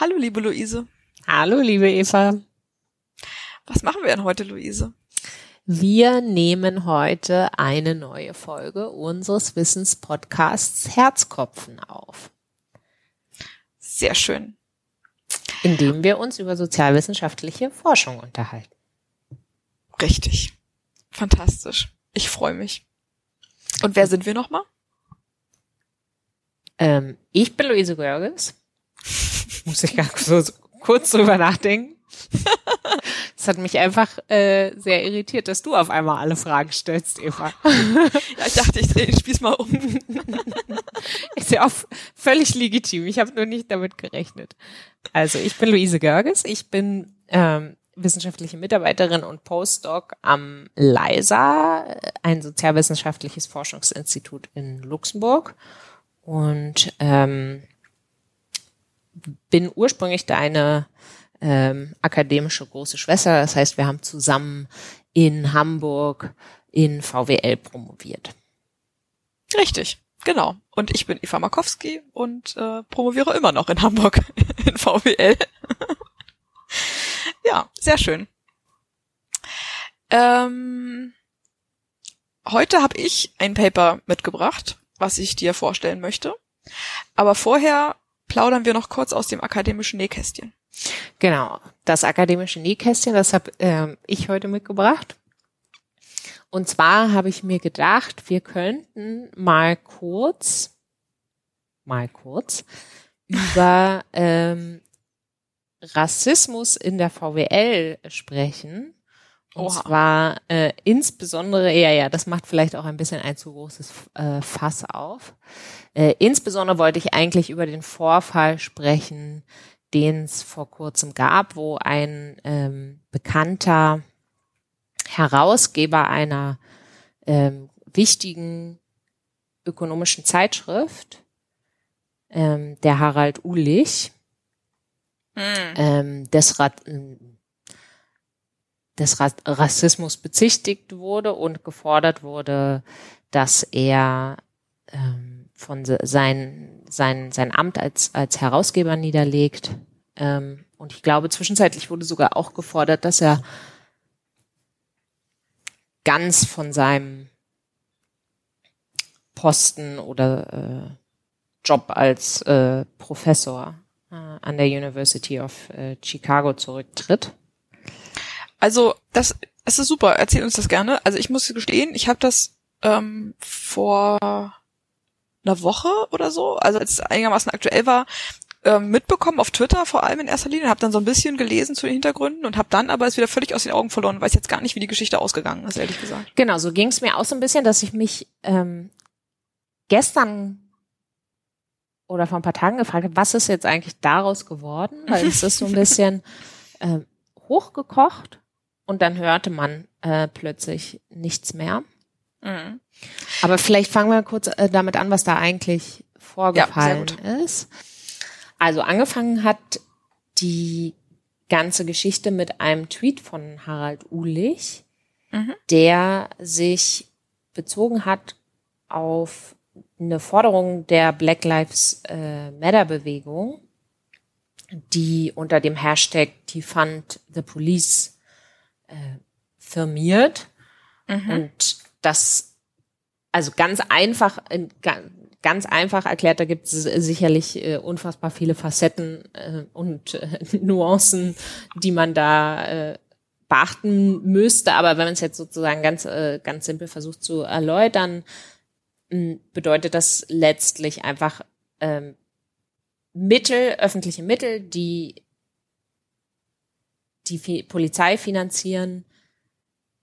Hallo, liebe Luise. Hallo, liebe Eva. Was machen wir denn heute, Luise? Wir nehmen heute eine neue Folge unseres Wissenspodcasts Herzkopfen auf. Sehr schön. Indem wir uns über sozialwissenschaftliche Forschung unterhalten. Richtig. Fantastisch. Ich freue mich. Und wer sind wir nochmal? Ähm, ich bin Luise Görges. Muss ich ganz so, kurz drüber nachdenken. Es hat mich einfach äh, sehr irritiert, dass du auf einmal alle Fragen stellst, Eva. Ja, ich dachte, ich drehe den Spieß mal um. Ist ja auch völlig legitim. Ich habe nur nicht damit gerechnet. Also ich bin Luise Görges. Ich bin ähm, wissenschaftliche Mitarbeiterin und Postdoc am LISA, ein sozialwissenschaftliches Forschungsinstitut in Luxemburg. Und ähm, bin ursprünglich deine ähm, akademische große Schwester. Das heißt, wir haben zusammen in Hamburg in VWL promoviert. Richtig, genau. Und ich bin Eva Markowski und äh, promoviere immer noch in Hamburg in VWL. ja, sehr schön. Ähm, heute habe ich ein Paper mitgebracht, was ich dir vorstellen möchte. Aber vorher plaudern wir noch kurz aus dem akademischen Nähkästchen. Genau, das akademische Nähkästchen, das habe äh, ich heute mitgebracht. Und zwar habe ich mir gedacht, wir könnten mal kurz, mal kurz über ähm, Rassismus in der VWL sprechen. Und Oha. zwar äh, insbesondere, ja, ja, das macht vielleicht auch ein bisschen ein zu großes äh, Fass auf. Äh, insbesondere wollte ich eigentlich über den Vorfall sprechen, den es vor kurzem gab, wo ein ähm, bekannter Herausgeber einer ähm, wichtigen ökonomischen Zeitschrift, ähm, der Harald Ulich, hm. ähm, des, Ra des Ra Rassismus bezichtigt wurde und gefordert wurde, dass er ähm, von sein sein, sein Amt als, als Herausgeber niederlegt. Ähm, und ich glaube, zwischenzeitlich wurde sogar auch gefordert, dass er ganz von seinem Posten oder äh, Job als äh, Professor äh, an der University of äh, Chicago zurücktritt. Also das, das ist super. Erzähl uns das gerne. Also ich muss gestehen, ich habe das ähm, vor einer Woche oder so, also als es einigermaßen aktuell war, ähm, mitbekommen auf Twitter vor allem in erster Linie, habe dann so ein bisschen gelesen zu den Hintergründen und habe dann aber es wieder völlig aus den Augen verloren, weiß jetzt gar nicht, wie die Geschichte ausgegangen ist, ehrlich gesagt. Genau, so ging es mir auch so ein bisschen, dass ich mich ähm, gestern oder vor ein paar Tagen gefragt habe, was ist jetzt eigentlich daraus geworden? Weil es ist so ein bisschen äh, hochgekocht und dann hörte man äh, plötzlich nichts mehr. Mhm. Aber vielleicht fangen wir kurz äh, damit an, was da eigentlich vorgefallen ja, ist. Also angefangen hat die ganze Geschichte mit einem Tweet von Harald Uhlich, mhm. der sich bezogen hat auf eine Forderung der Black Lives äh, Matter Bewegung, die unter dem Hashtag Defund the Police äh, firmiert. Mhm. Und das, also ganz einfach, ganz einfach erklärt, da gibt es sicherlich äh, unfassbar viele Facetten äh, und äh, Nuancen, die man da äh, beachten müsste. Aber wenn man es jetzt sozusagen ganz, äh, ganz simpel versucht zu erläutern, bedeutet das letztlich einfach ähm, Mittel, öffentliche Mittel, die die Polizei finanzieren,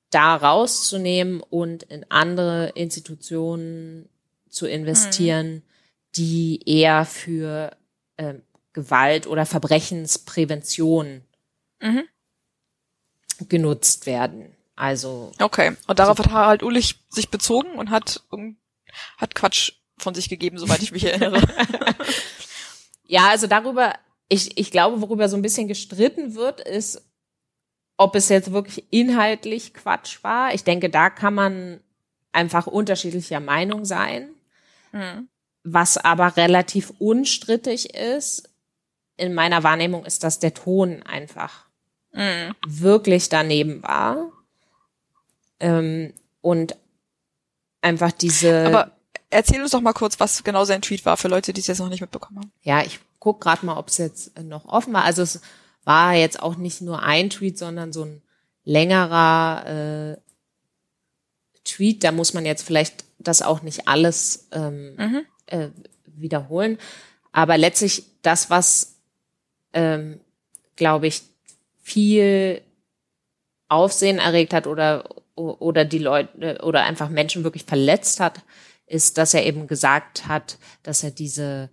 da rauszunehmen und in andere Institutionen zu investieren, mhm. die eher für äh, Gewalt oder Verbrechensprävention mhm. genutzt werden. Also okay. Und darauf so hat Harald Ulich sich bezogen und hat hat Quatsch von sich gegeben, soweit ich mich erinnere. ja, also darüber, ich, ich glaube, worüber so ein bisschen gestritten wird, ist, ob es jetzt wirklich inhaltlich Quatsch war. Ich denke, da kann man einfach unterschiedlicher Meinung sein. Mhm. Was aber relativ unstrittig ist, in meiner Wahrnehmung ist, dass der Ton einfach Mhm. wirklich daneben war. Ähm, und einfach diese. Aber erzähl uns doch mal kurz, was genau sein Tweet war für Leute, die es jetzt noch nicht mitbekommen haben. Ja, ich guck gerade mal, ob es jetzt noch offen war. Also es war jetzt auch nicht nur ein Tweet, sondern so ein längerer äh, Tweet. Da muss man jetzt vielleicht das auch nicht alles ähm, Mhm. äh, wiederholen. Aber letztlich das, was, ähm, glaube ich, viel Aufsehen erregt hat oder, oder die Leute oder einfach Menschen wirklich verletzt hat, ist, dass er eben gesagt hat, dass er diese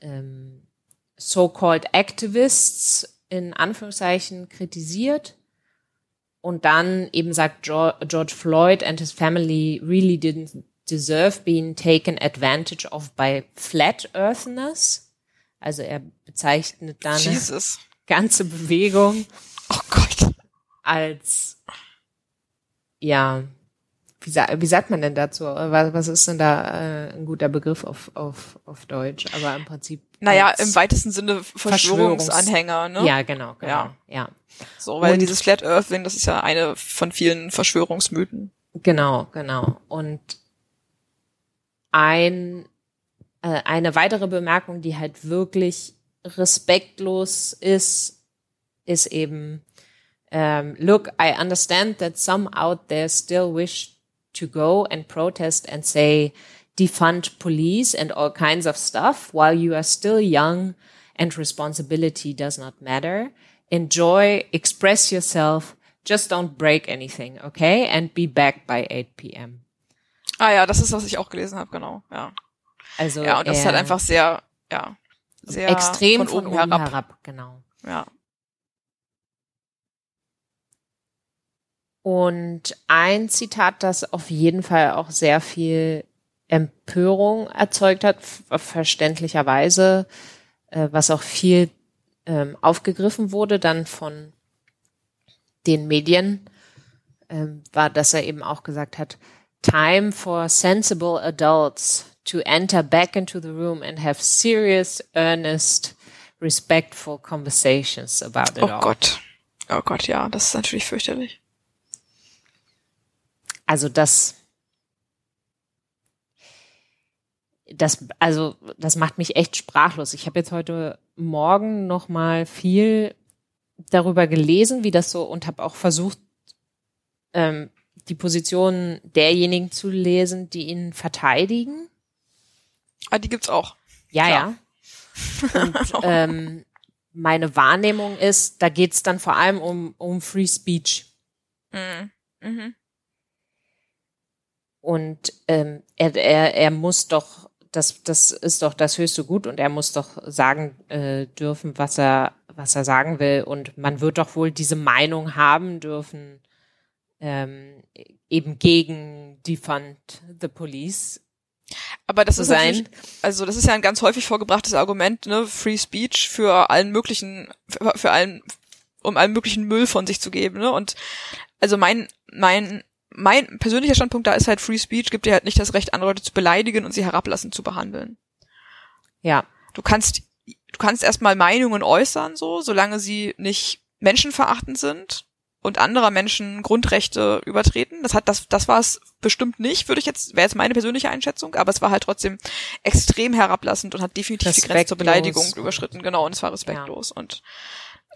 ähm, so-called Activists in Anführungszeichen kritisiert und dann eben sagt Geor- George Floyd and his family really didn't deserve being taken advantage of by flat earthness. Also er bezeichnet dann Jesus. ganze Bewegung Oh Gott. als ja, wie, sa wie sagt man denn dazu? Was, was ist denn da äh, ein guter Begriff auf, auf, auf Deutsch? Aber im Prinzip. Naja, im weitesten Sinne Verschwörungsanhänger, ne? Ja, genau, genau. Ja. Ja, So, weil Und- dieses Flat Earth Ding, das ist ja eine von vielen Verschwörungsmythen. genau, genau. Und ein, äh, eine weitere Bemerkung, die halt wirklich respektlos ist, ist eben, um, look, I understand that some out there still wish to go and protest and say defund police and all kinds of stuff while you are still young and responsibility does not matter. Enjoy, express yourself, just don't break anything, okay? And be back by 8 p.m. Ah ja, das ist, was ich auch gelesen habe, genau. Ja. Also Ja, und das ist halt einfach sehr, ja, sehr extrem von oben herab. genau. Ja. Und ein Zitat, das auf jeden Fall auch sehr viel Empörung erzeugt hat, verständlicherweise, äh, was auch viel ähm, aufgegriffen wurde dann von den Medien, ähm, war, dass er eben auch gesagt hat, time for sensible adults to enter back into the room and have serious, earnest, respectful conversations about it Oh all. Gott. Oh Gott, ja, das ist natürlich fürchterlich. Also das, das, also das macht mich echt sprachlos. Ich habe jetzt heute Morgen noch mal viel darüber gelesen, wie das so und habe auch versucht, ähm, die Position derjenigen zu lesen, die ihn verteidigen. Ah, die gibt's auch. Ja, Klar. ja. Und ähm, meine Wahrnehmung ist, da geht's dann vor allem um, um Free Speech. Mhm. Mhm. Und ähm, er, er, er muss doch, das, das ist doch das höchste Gut und er muss doch sagen äh, dürfen, was er, was er sagen will. Und man wird doch wohl diese Meinung haben dürfen, ähm, eben gegen Defund the Police Aber das ist sein. natürlich, also das ist ja ein ganz häufig vorgebrachtes Argument, ne, Free Speech für allen möglichen, für, für allen, um allen möglichen Müll von sich zu geben, ne? Und also mein, mein, mein persönlicher Standpunkt da ist halt Free Speech gibt dir halt nicht das Recht, andere Leute zu beleidigen und sie herablassend zu behandeln. Ja, Du kannst, du kannst erstmal Meinungen äußern, so, solange sie nicht menschenverachtend sind und anderer Menschen Grundrechte übertreten. Das hat, das, das war es bestimmt nicht, würde ich jetzt, wäre jetzt meine persönliche Einschätzung, aber es war halt trotzdem extrem herablassend und hat definitiv die Grenze zur Respektlos. Beleidigung überschritten, genau, und es war respektlos und,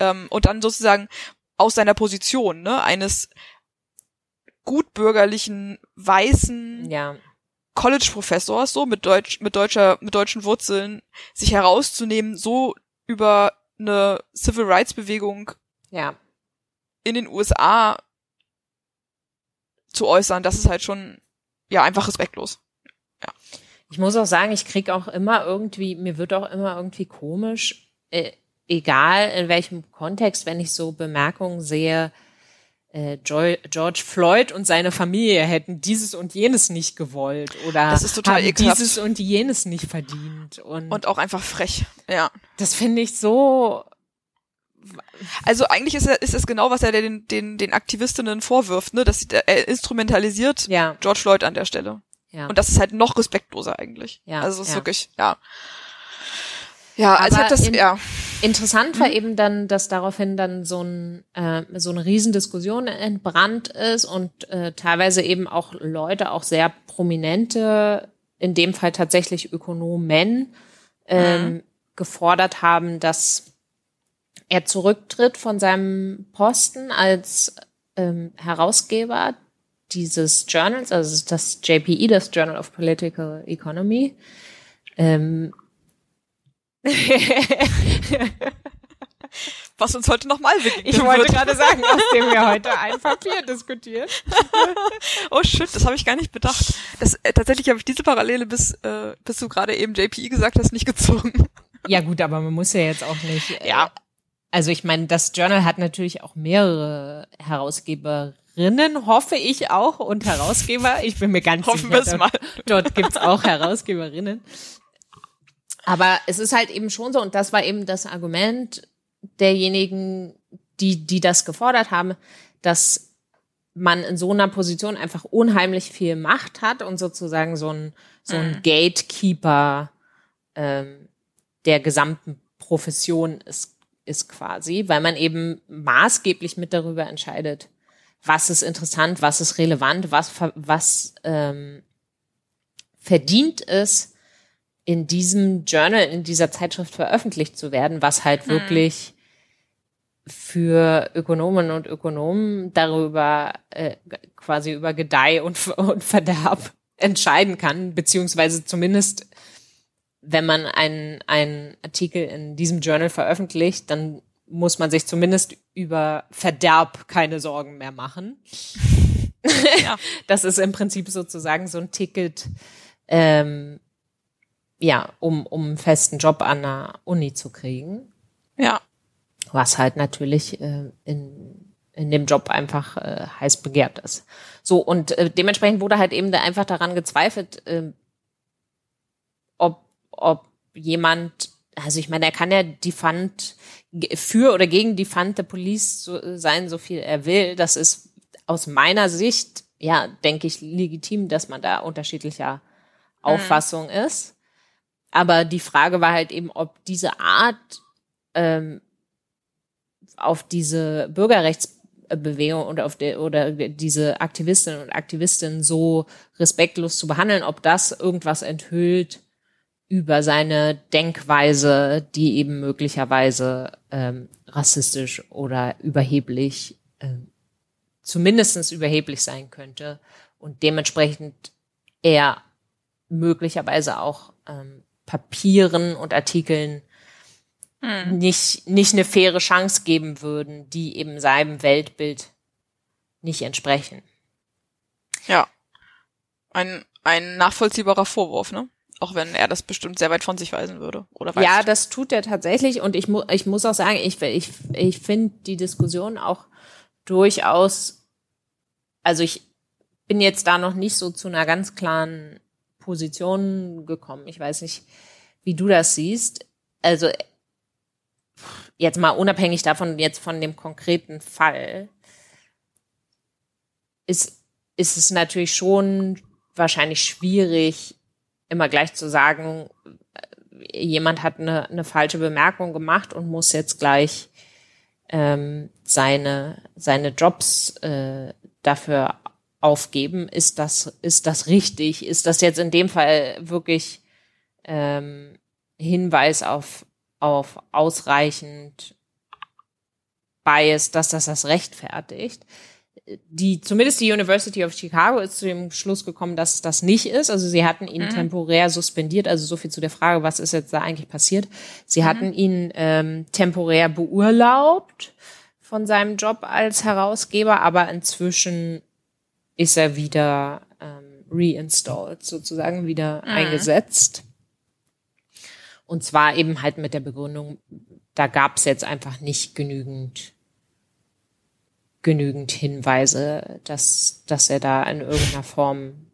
ähm, und dann sozusagen aus seiner Position, ne, eines gutbürgerlichen, weißen, ja, College-Professors, so mit Deutsch, mit deutscher, mit deutschen Wurzeln, sich herauszunehmen, so über eine Civil Rights Bewegung ja. in den USA zu äußern, das ist halt schon, ja, einfach respektlos. Ich muss auch sagen, ich krieg auch immer irgendwie, mir wird auch immer irgendwie komisch, äh, egal in welchem Kontext, wenn ich so Bemerkungen sehe, äh, George Floyd und seine Familie hätten dieses und jenes nicht gewollt oder Das ist total haben ekelhaft. dieses und jenes nicht verdient. Und, Und auch einfach frech, ja. das finde ich so, Also eigentlich ist, er, ist es genau, was er den, den, den Aktivistinnen vorwirft, ne, dass er instrumentalisiert ja, George Floyd an der Stelle. ja. Und das ist halt noch respektloser eigentlich. Ja, Also es ist ja. wirklich, ja. Ja, also ich Aber hab das, in- ja. Interessant war mhm. eben dann, dass daraufhin dann so, ein, äh, so eine Riesendiskussion entbrannt ist und äh, teilweise eben auch Leute, auch sehr prominente, in dem Fall tatsächlich Ökonomen, ähm, mhm. gefordert haben, dass er zurücktritt von seinem Posten als ähm, Herausgeber dieses Journals, also das JPE, das Journal of Political Economy. Ähm, Was uns heute nochmal begegnet Ich wollte wird. gerade sagen, aus dem wir heute ein Papier diskutieren. oh shit, das habe ich gar nicht bedacht. Das, äh, tatsächlich habe ich diese Parallele, bis, äh, bis du gerade eben JPE gesagt hast, nicht gezogen. Ja gut, aber man muss ja jetzt auch nicht. Äh, ja. Also ich meine, das Journal hat natürlich auch mehrere Herausgeberinnen, hoffe ich auch, und Herausgeber. Ich bin mir ganz Hoffen sicher, dort, mal. dort gibt's auch Herausgeberinnen. Aber es ist halt eben schon so, und das war eben das Argument derjenigen, die, die das gefordert haben, dass man in so einer Position einfach unheimlich viel Macht hat und sozusagen so ein, so ein mhm. Gatekeeper ähm, der gesamten Profession ist, ist quasi, weil man eben maßgeblich mit darüber entscheidet, was ist interessant, was ist relevant, was, was ähm, verdient ist, in diesem Journal, in dieser Zeitschrift veröffentlicht zu werden, was halt mhm. wirklich für Ökonomen und Ökonomen darüber äh, quasi über Gedeih und, und Verderb entscheiden kann, beziehungsweise zumindest wenn man einen, einen Artikel in diesem Journal veröffentlicht, dann muss man sich zumindest über Verderb keine Sorgen mehr machen. Ja. das ist im Prinzip sozusagen so ein Ticket, ähm, ja, um, um einen festen Job an der Uni zu kriegen. Ja. Was halt natürlich äh, in, in dem Job einfach äh, heiß begehrt ist. So, und äh, dementsprechend wurde halt eben da einfach daran gezweifelt, äh, ob, ob jemand, also ich meine, er kann ja die Fund für oder gegen die Fund der Police so, sein, so viel er will. Das ist aus meiner Sicht, ja, denke ich, legitim, dass man da unterschiedlicher mhm. Auffassung ist. Aber die Frage war halt eben, ob diese Art ähm, auf diese Bürgerrechtsbewegung oder auf der oder diese Aktivistinnen und Aktivisten so respektlos zu behandeln, ob das irgendwas enthüllt über seine Denkweise, die eben möglicherweise ähm, rassistisch oder überheblich, äh, zumindestens überheblich sein könnte und dementsprechend er möglicherweise auch ähm, Papieren und Artikeln hm. nicht, nicht eine faire Chance geben würden, die eben seinem Weltbild nicht entsprechen. Ja. Ein, ein nachvollziehbarer Vorwurf, ne? Auch wenn er das bestimmt sehr weit von sich weisen würde. Oder weiß ja, das tut er tatsächlich. Und ich, mu ich muss auch sagen, ich, ich, ich finde die Diskussion auch durchaus, also ich bin jetzt da noch nicht so zu einer ganz klaren Position gekommen. Ich weiß nicht, wie du das siehst. Also jetzt mal unabhängig davon, jetzt von dem konkreten Fall, ist, ist es natürlich schon wahrscheinlich schwierig, immer gleich zu sagen, jemand hat eine, eine falsche Bemerkung gemacht und muss jetzt gleich ähm, seine, seine Jobs äh, dafür aufgeben. Ist das, ist das richtig? Ist das jetzt in dem Fall wirklich ähm, Hinweis auf, auf ausreichend Bias, dass das das rechtfertigt? Die, zumindest die University of Chicago ist zu dem Schluss gekommen, dass das nicht ist. Also sie hatten ihn mhm. temporär suspendiert, also so viel zu der Frage, was ist jetzt da eigentlich passiert. Sie mhm. hatten ihn ähm, temporär beurlaubt von seinem Job als Herausgeber, aber inzwischen ist er wieder ähm, reinstalled, sozusagen wieder mhm. eingesetzt. Und zwar eben halt mit der Begründung, da gab es jetzt einfach nicht genügend genügend Hinweise, dass, dass er da in irgendeiner Form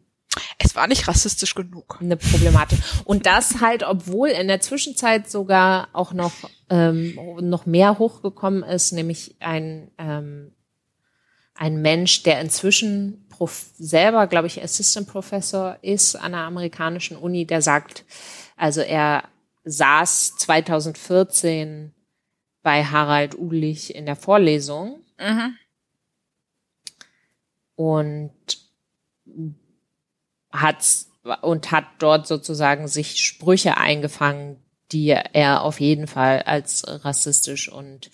es war nicht rassistisch genug. Eine Problematik. Und das halt, obwohl in der Zwischenzeit sogar auch noch, ähm, noch mehr hochgekommen ist, nämlich ein, ähm, ein Mensch, der inzwischen Prof selber, glaube ich, Assistant Professor ist an einer amerikanischen Uni, der sagt, also er saß 2014 bei Harald Ulich in der Vorlesung Mhm. und hat's und hat dort sozusagen sich Sprüche eingefangen, die er auf jeden Fall als rassistisch und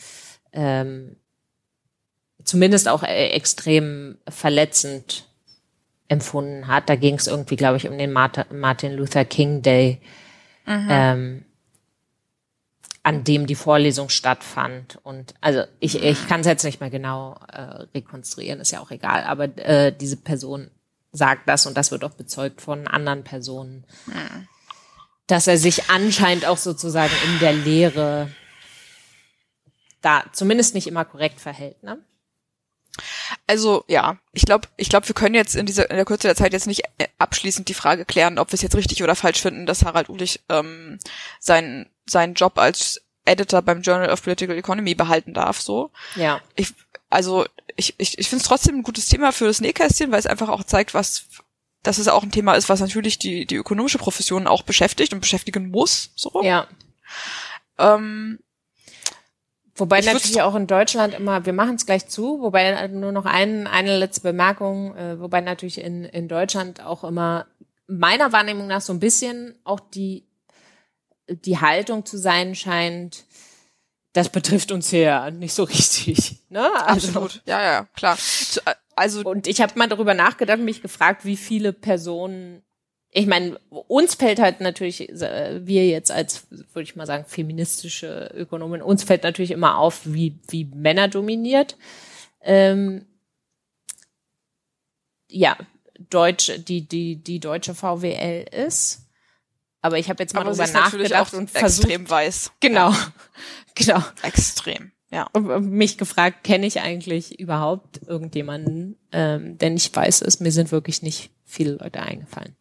ähm, zumindest auch äh, extrem verletzend empfunden hat. Da ging es irgendwie, glaube ich, um den Martin Luther King Day, ähm, an dem die Vorlesung stattfand. Und also ich, ich kann es jetzt nicht mehr genau äh, rekonstruieren, ist ja auch egal, aber äh, diese Person sagt das und das wird auch bezeugt von anderen Personen, dass er sich anscheinend auch sozusagen in der Lehre da zumindest nicht immer korrekt verhält. Ne? Also ja, ich glaube, ich glaube, wir können jetzt in dieser in der Kürze der Zeit jetzt nicht äh, abschließend die Frage klären, ob wir es jetzt richtig oder falsch finden, dass Harald Ulich ähm, seinen seinen Job als Editor beim Journal of Political Economy behalten darf. So, Ja. ich also ich ich, ich finde es trotzdem ein gutes Thema für das Nähkästchen, weil es einfach auch zeigt, was dass es auch ein Thema ist, was natürlich die die ökonomische Profession auch beschäftigt und beschäftigen muss. So. Ja. Ähm, Wobei Ich natürlich auch in Deutschland immer, wir machen es gleich zu, wobei nur noch ein, eine letzte Bemerkung, äh, wobei natürlich in, in Deutschland auch immer meiner Wahrnehmung nach so ein bisschen auch die, die Haltung zu sein scheint, das betrifft uns hier nicht so richtig. Ne? Also, absolut. Ja, ja, klar. Äh, Also Und ich habe mal darüber nachgedacht, mich gefragt, wie viele Personen, ich meine, uns fällt halt natürlich, äh, wir jetzt als, würde ich mal sagen, feministische Ökonomin, uns fällt natürlich immer auf, wie, wie Männer dominiert. Ähm, ja, Deutsch, die, die, die deutsche VWL ist. Aber ich habe jetzt mal aber natürlich nachgedacht auch und versucht, extrem weiß. genau, genau, Extrem. Ja. und mich gefragt, kenne ich eigentlich überhaupt irgendjemanden, ähm, der nicht weiß ist. Mir sind wirklich nicht viele Leute eingefallen.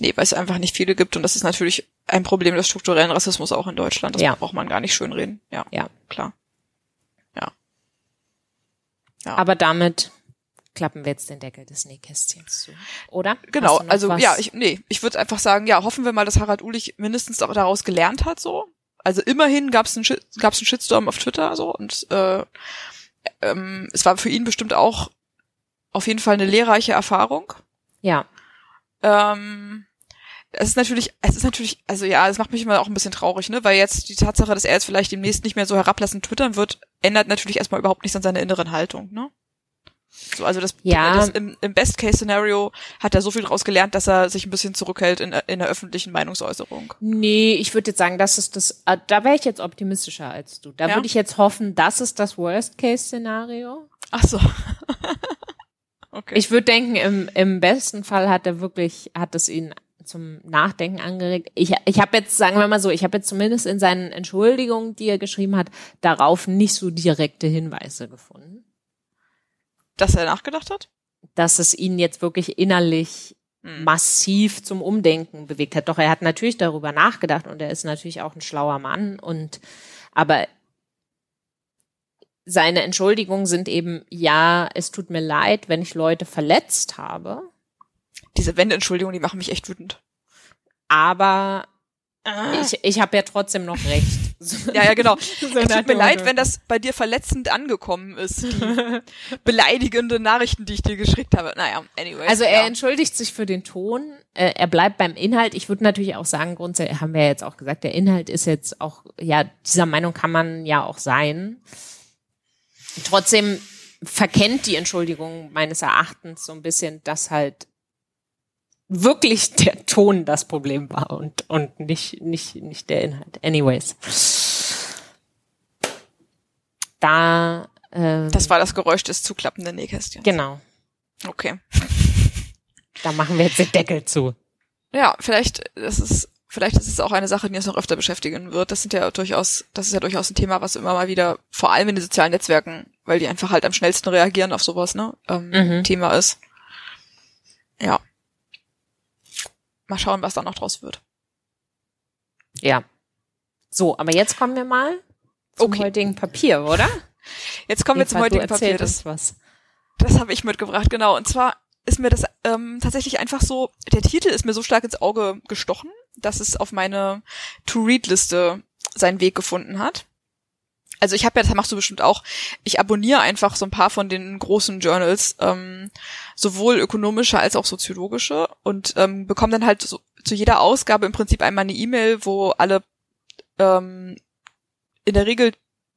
Nee, weil es einfach nicht viele gibt und das ist natürlich ein Problem des strukturellen Rassismus auch in Deutschland. Das Ja. braucht man gar nicht schönreden. Ja, Ja. klar. Ja. Aber damit klappen wir jetzt den Deckel des Nähkästchens zu, oder? Genau, also was? ja, ich, nee, ich würde einfach sagen, ja, hoffen wir mal, dass Harald Ulich mindestens auch daraus gelernt hat, so. Also immerhin gab es einen, gab's einen Shitstorm auf Twitter, so, und äh, ähm, es war für ihn bestimmt auch auf jeden Fall eine lehrreiche Erfahrung. ja, Ähm, es ist natürlich, es ist natürlich, also ja, es macht mich immer auch ein bisschen traurig, ne, weil jetzt die Tatsache, dass er jetzt vielleicht demnächst nicht mehr so herablassend twittern wird, ändert natürlich erstmal überhaupt nichts an seiner inneren Haltung, ne? So, also das, Ja. das im, im Best-Case-Szenario hat er so viel daraus gelernt, dass er sich ein bisschen zurückhält in, in der öffentlichen Meinungsäußerung. nee, ich würde jetzt sagen, das ist das, äh, da wäre ich jetzt optimistischer als du. Da Ja? würde ich jetzt hoffen, das ist das Worst-Case-Szenario. Ach so. okay. Ich würde denken, im, im besten Fall hat er wirklich, hat es ihn zum Nachdenken angeregt. Ich, ich habe jetzt, sagen wir mal so, ich habe jetzt zumindest in seinen Entschuldigungen, die er geschrieben hat, darauf nicht so direkte Hinweise gefunden, dass er nachgedacht hat? dass es ihn jetzt wirklich innerlich Hm. massiv zum Umdenken bewegt hat. Doch er hat natürlich darüber nachgedacht und er ist natürlich auch ein schlauer Mann und aber seine Entschuldigungen sind eben, ja, es tut mir leid, wenn ich Leute verletzt habe, Diese Wende-Entschuldigung, die machen mich echt wütend. aber ich, ich habe ja trotzdem noch recht. Ja, ja, genau. So Es tut mir leid, wenn das bei dir verletzend angekommen ist, die beleidigende Nachrichten, die ich dir geschickt habe. Naja, anyway. Also er ja. entschuldigt sich für den Ton, äh, er bleibt beim Inhalt. Ich würde natürlich auch sagen, grundsätzlich haben wir ja jetzt auch gesagt, der Inhalt ist jetzt auch, ja, dieser Meinung kann man ja auch sein. Trotzdem verkennt die Entschuldigung meines Erachtens so ein bisschen, dass halt wirklich der Ton das Problem war und, und nicht, nicht, nicht der Inhalt. Anyways. Da, äh, Das war das Geräusch des zuklappenden Nähkästchens. genau. Okay. Da machen wir jetzt den Deckel zu. Ja, vielleicht, das ist, vielleicht ist es auch eine Sache, die uns noch öfter beschäftigen wird. Das sind ja durchaus, das ist ja durchaus ein Thema, was immer mal wieder, vor allem in den sozialen Netzwerken, weil die einfach halt am schnellsten reagieren auf sowas, ne, ähm, Mhm. Thema ist. Ja. Mal schauen, was da noch draus wird. Ja. So, aber jetzt kommen wir mal zum Okay. heutigen Papier, oder? Jetzt kommen wir zum du heutigen Papier. Das, was. das habe ich mitgebracht, genau. Und zwar ist mir das ähm, tatsächlich einfach so, der Titel ist mir so stark ins Auge gestochen, dass es auf meine To-Read-Liste seinen Weg gefunden hat. also ich habe ja, das machst du bestimmt auch, ich abonniere einfach so ein paar von den großen Journals, ähm, sowohl ökonomische als auch soziologische und ähm, bekomme dann halt so, zu jeder Ausgabe im Prinzip einmal eine E-Mail, wo alle ähm, in der Regel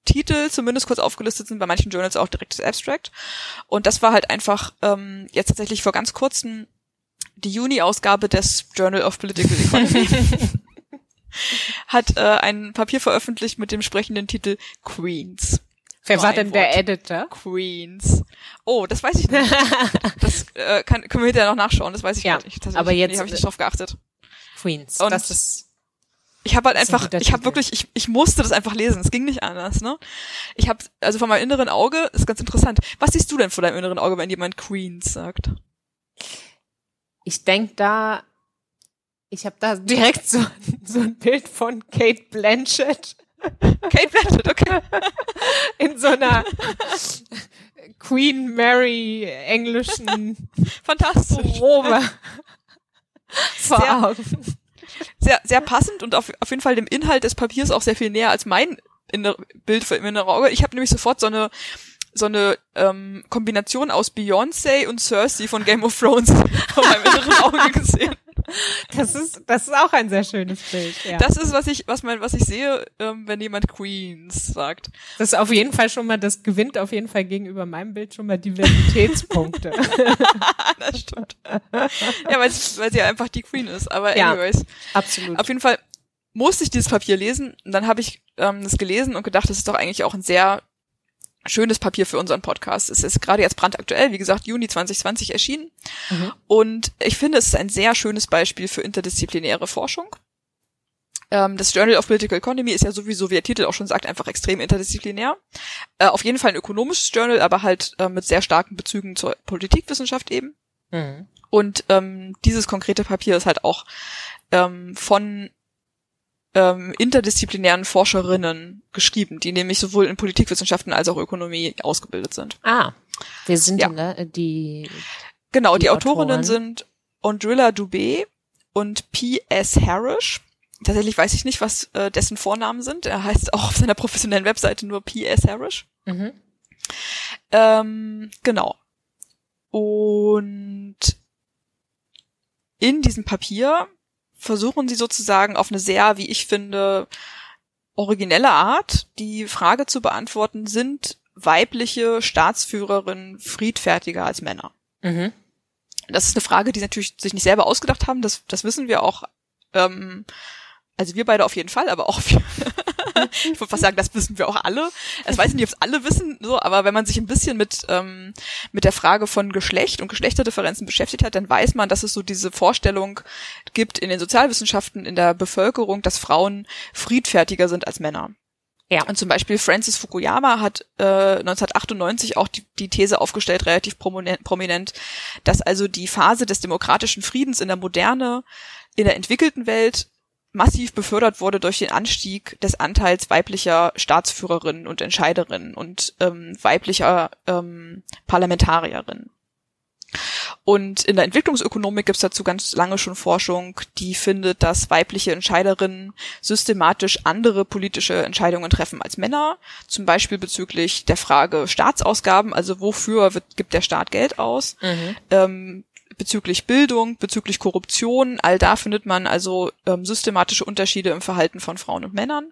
Titel zumindest kurz aufgelistet sind, bei manchen Journals auch direkt das Abstract. Und das war halt einfach ähm, jetzt tatsächlich vor ganz kurzem die Juni-Ausgabe des Journal of Political Economy. hat äh, ein Papier veröffentlicht mit dem sprechenden Titel Queens. Wer war denn der Editor? Queens. Oh, das weiß ich nicht. das äh, kann, können wir hinterher noch nachschauen, das weiß ich ja, nicht. Aber jetzt nee, habe ich nicht drauf geachtet. Queens. Und das ist ich habe halt einfach, ich habe wirklich, ich, ich musste das einfach lesen. Es ging nicht anders, ne? Ich habe, also von meinem inneren Auge, ist ganz interessant. Was siehst du denn vor deinem inneren Auge, wenn jemand Queens sagt? Ich denk da, ich habe da direkt so, so ein Bild von Kate Blanchett. Kate Blanchett, okay. In so einer Queen Mary englischen Fantastisch. Robe. Sehr-. Sehr, sehr passend und auf, auf jeden Fall dem Inhalt des Papiers auch sehr viel näher als mein inner, Bild für im inneren Auge. Ich habe nämlich sofort so eine so eine ähm, Kombination aus Beyoncé und Cersei von Game of Thrones vor meinem inneren Auge gesehen. Das ist, das ist auch ein sehr schönes Bild. Ja. Das, Das ist, was ich, was mein, was ich sehe, ähm, wenn jemand Queens sagt. ist auf jeden Fall schon mal, das gewinnt auf jeden Fall gegenüber meinem Bild schon mal Diversitätspunkte. das stimmt. ja, weil sie, weil sie einfach die Queen ist. Aber Ja. anyways, Absolut. auf jeden Fall musste ich dieses Papier lesen. Und dann habe ich ähm, das gelesen und gedacht, das ist doch eigentlich auch ein sehr schönes Papier für unseren Podcast. Es ist gerade jetzt brandaktuell, wie gesagt, Juni 2020 erschienen. Mhm. Und ich finde, es ist ein sehr schönes Beispiel für interdisziplinäre Forschung. Ähm, das Journal of Political Economy ist ja sowieso, wie der Titel auch schon sagt, einfach extrem interdisziplinär. Äh, auf jeden Fall ein ökonomisches Journal, aber halt äh, mit sehr starken Bezügen zur Politikwissenschaft eben. Mhm. Und ähm, dieses konkrete Papier ist halt auch ähm, von ähm, interdisziplinären Forscherinnen geschrieben, die nämlich sowohl in Politikwissenschaften als auch Ökonomie ausgebildet sind. Ah, wir sind Ja. ne, die. Genau, die, Die Autorinnen Autoren. sind Ondrilla Dubé und P.S. Harris. Tatsächlich weiß ich nicht, was äh, dessen Vornamen sind. Er heißt auch auf seiner professionellen Webseite nur P.S. Harris. Mhm. Ähm, genau. Und in diesem Papier versuchen sie sozusagen auf eine sehr, wie ich finde, originelle Art die Frage zu beantworten, sind weibliche Staatsführerinnen friedfertiger als Männer? Mhm. Das ist eine Frage, die sie natürlich sich nicht selber ausgedacht haben, das, das wissen wir auch. Ähm, also wir beide auf jeden Fall, aber auch wir. ich würde fast sagen, das wissen wir auch alle. Ich weiß nicht, ob es alle wissen, so, aber wenn man sich ein bisschen mit ähm, mit der Frage von Geschlecht und Geschlechterdifferenzen beschäftigt hat, dann weiß man, dass es so diese Vorstellung gibt in den Sozialwissenschaften, in der Bevölkerung, dass Frauen friedfertiger sind als Männer. Ja. Und zum Beispiel Francis Fukuyama hat äh, 1998 auch die, die These aufgestellt, relativ prominent, prominent, dass also die Phase des demokratischen Friedens in der Moderne, in der entwickelten Welt massiv befördert wurde durch den Anstieg des Anteils weiblicher Staatsführerinnen und Entscheiderinnen und ähm, weiblicher ähm, Parlamentarierinnen. Und in der Entwicklungsökonomik gibt es dazu ganz lange schon Forschung, die findet, dass weibliche Entscheiderinnen systematisch andere politische Entscheidungen treffen als Männer, zum Beispiel bezüglich der Frage Staatsausgaben, also wofür wird, gibt der Staat Geld aus, Mhm. ähm, bezüglich Bildung, bezüglich Korruption, all da findet man also ähm, systematische Unterschiede im Verhalten von Frauen und Männern.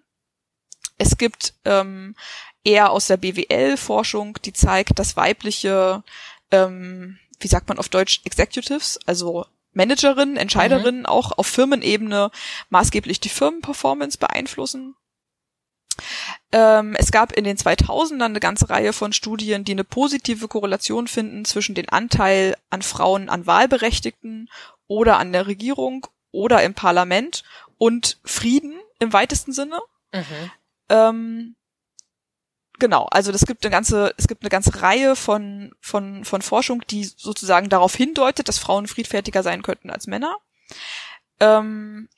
Es gibt ähm, eher aus der BWL-Forschung, die zeigt, dass weibliche, ähm, wie sagt man auf Deutsch, Executives, also Managerinnen, Entscheiderinnen auch auf Firmenebene maßgeblich die Firmenperformance beeinflussen. Ähm, es gab in den 2000ern eine ganze Reihe von Studien, die eine positive Korrelation finden zwischen den Anteil an Frauen an Wahlberechtigten oder an der Regierung oder im Parlament und Frieden im weitesten Sinne. Mhm. Ähm, genau, also das gibt eine ganze, es gibt eine ganze Reihe von, von, von Forschung, die sozusagen darauf hindeutet, dass Frauen friedfertiger sein könnten als Männer. Ähm,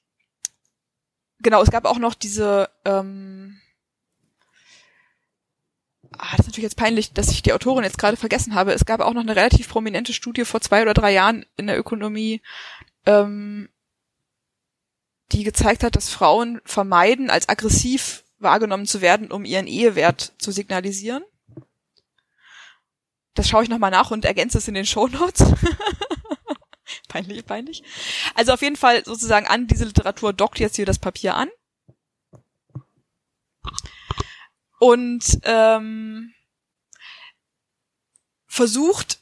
genau, es gab auch noch diese, ähm, ah, das ist natürlich jetzt peinlich, dass ich die Autorin jetzt gerade vergessen habe. Es gab auch noch eine relativ prominente Studie vor zwei oder drei Jahren in der Ökonomie, ähm, die gezeigt hat, dass Frauen vermeiden, als aggressiv wahrgenommen zu werden, um ihren Ehewert zu signalisieren. Das schaue ich nochmal nach und ergänze es in den Shownotes. peinlich, peinlich. Also auf jeden Fall sozusagen an diese Literatur dockt jetzt hier das Papier an. Und ähm, versucht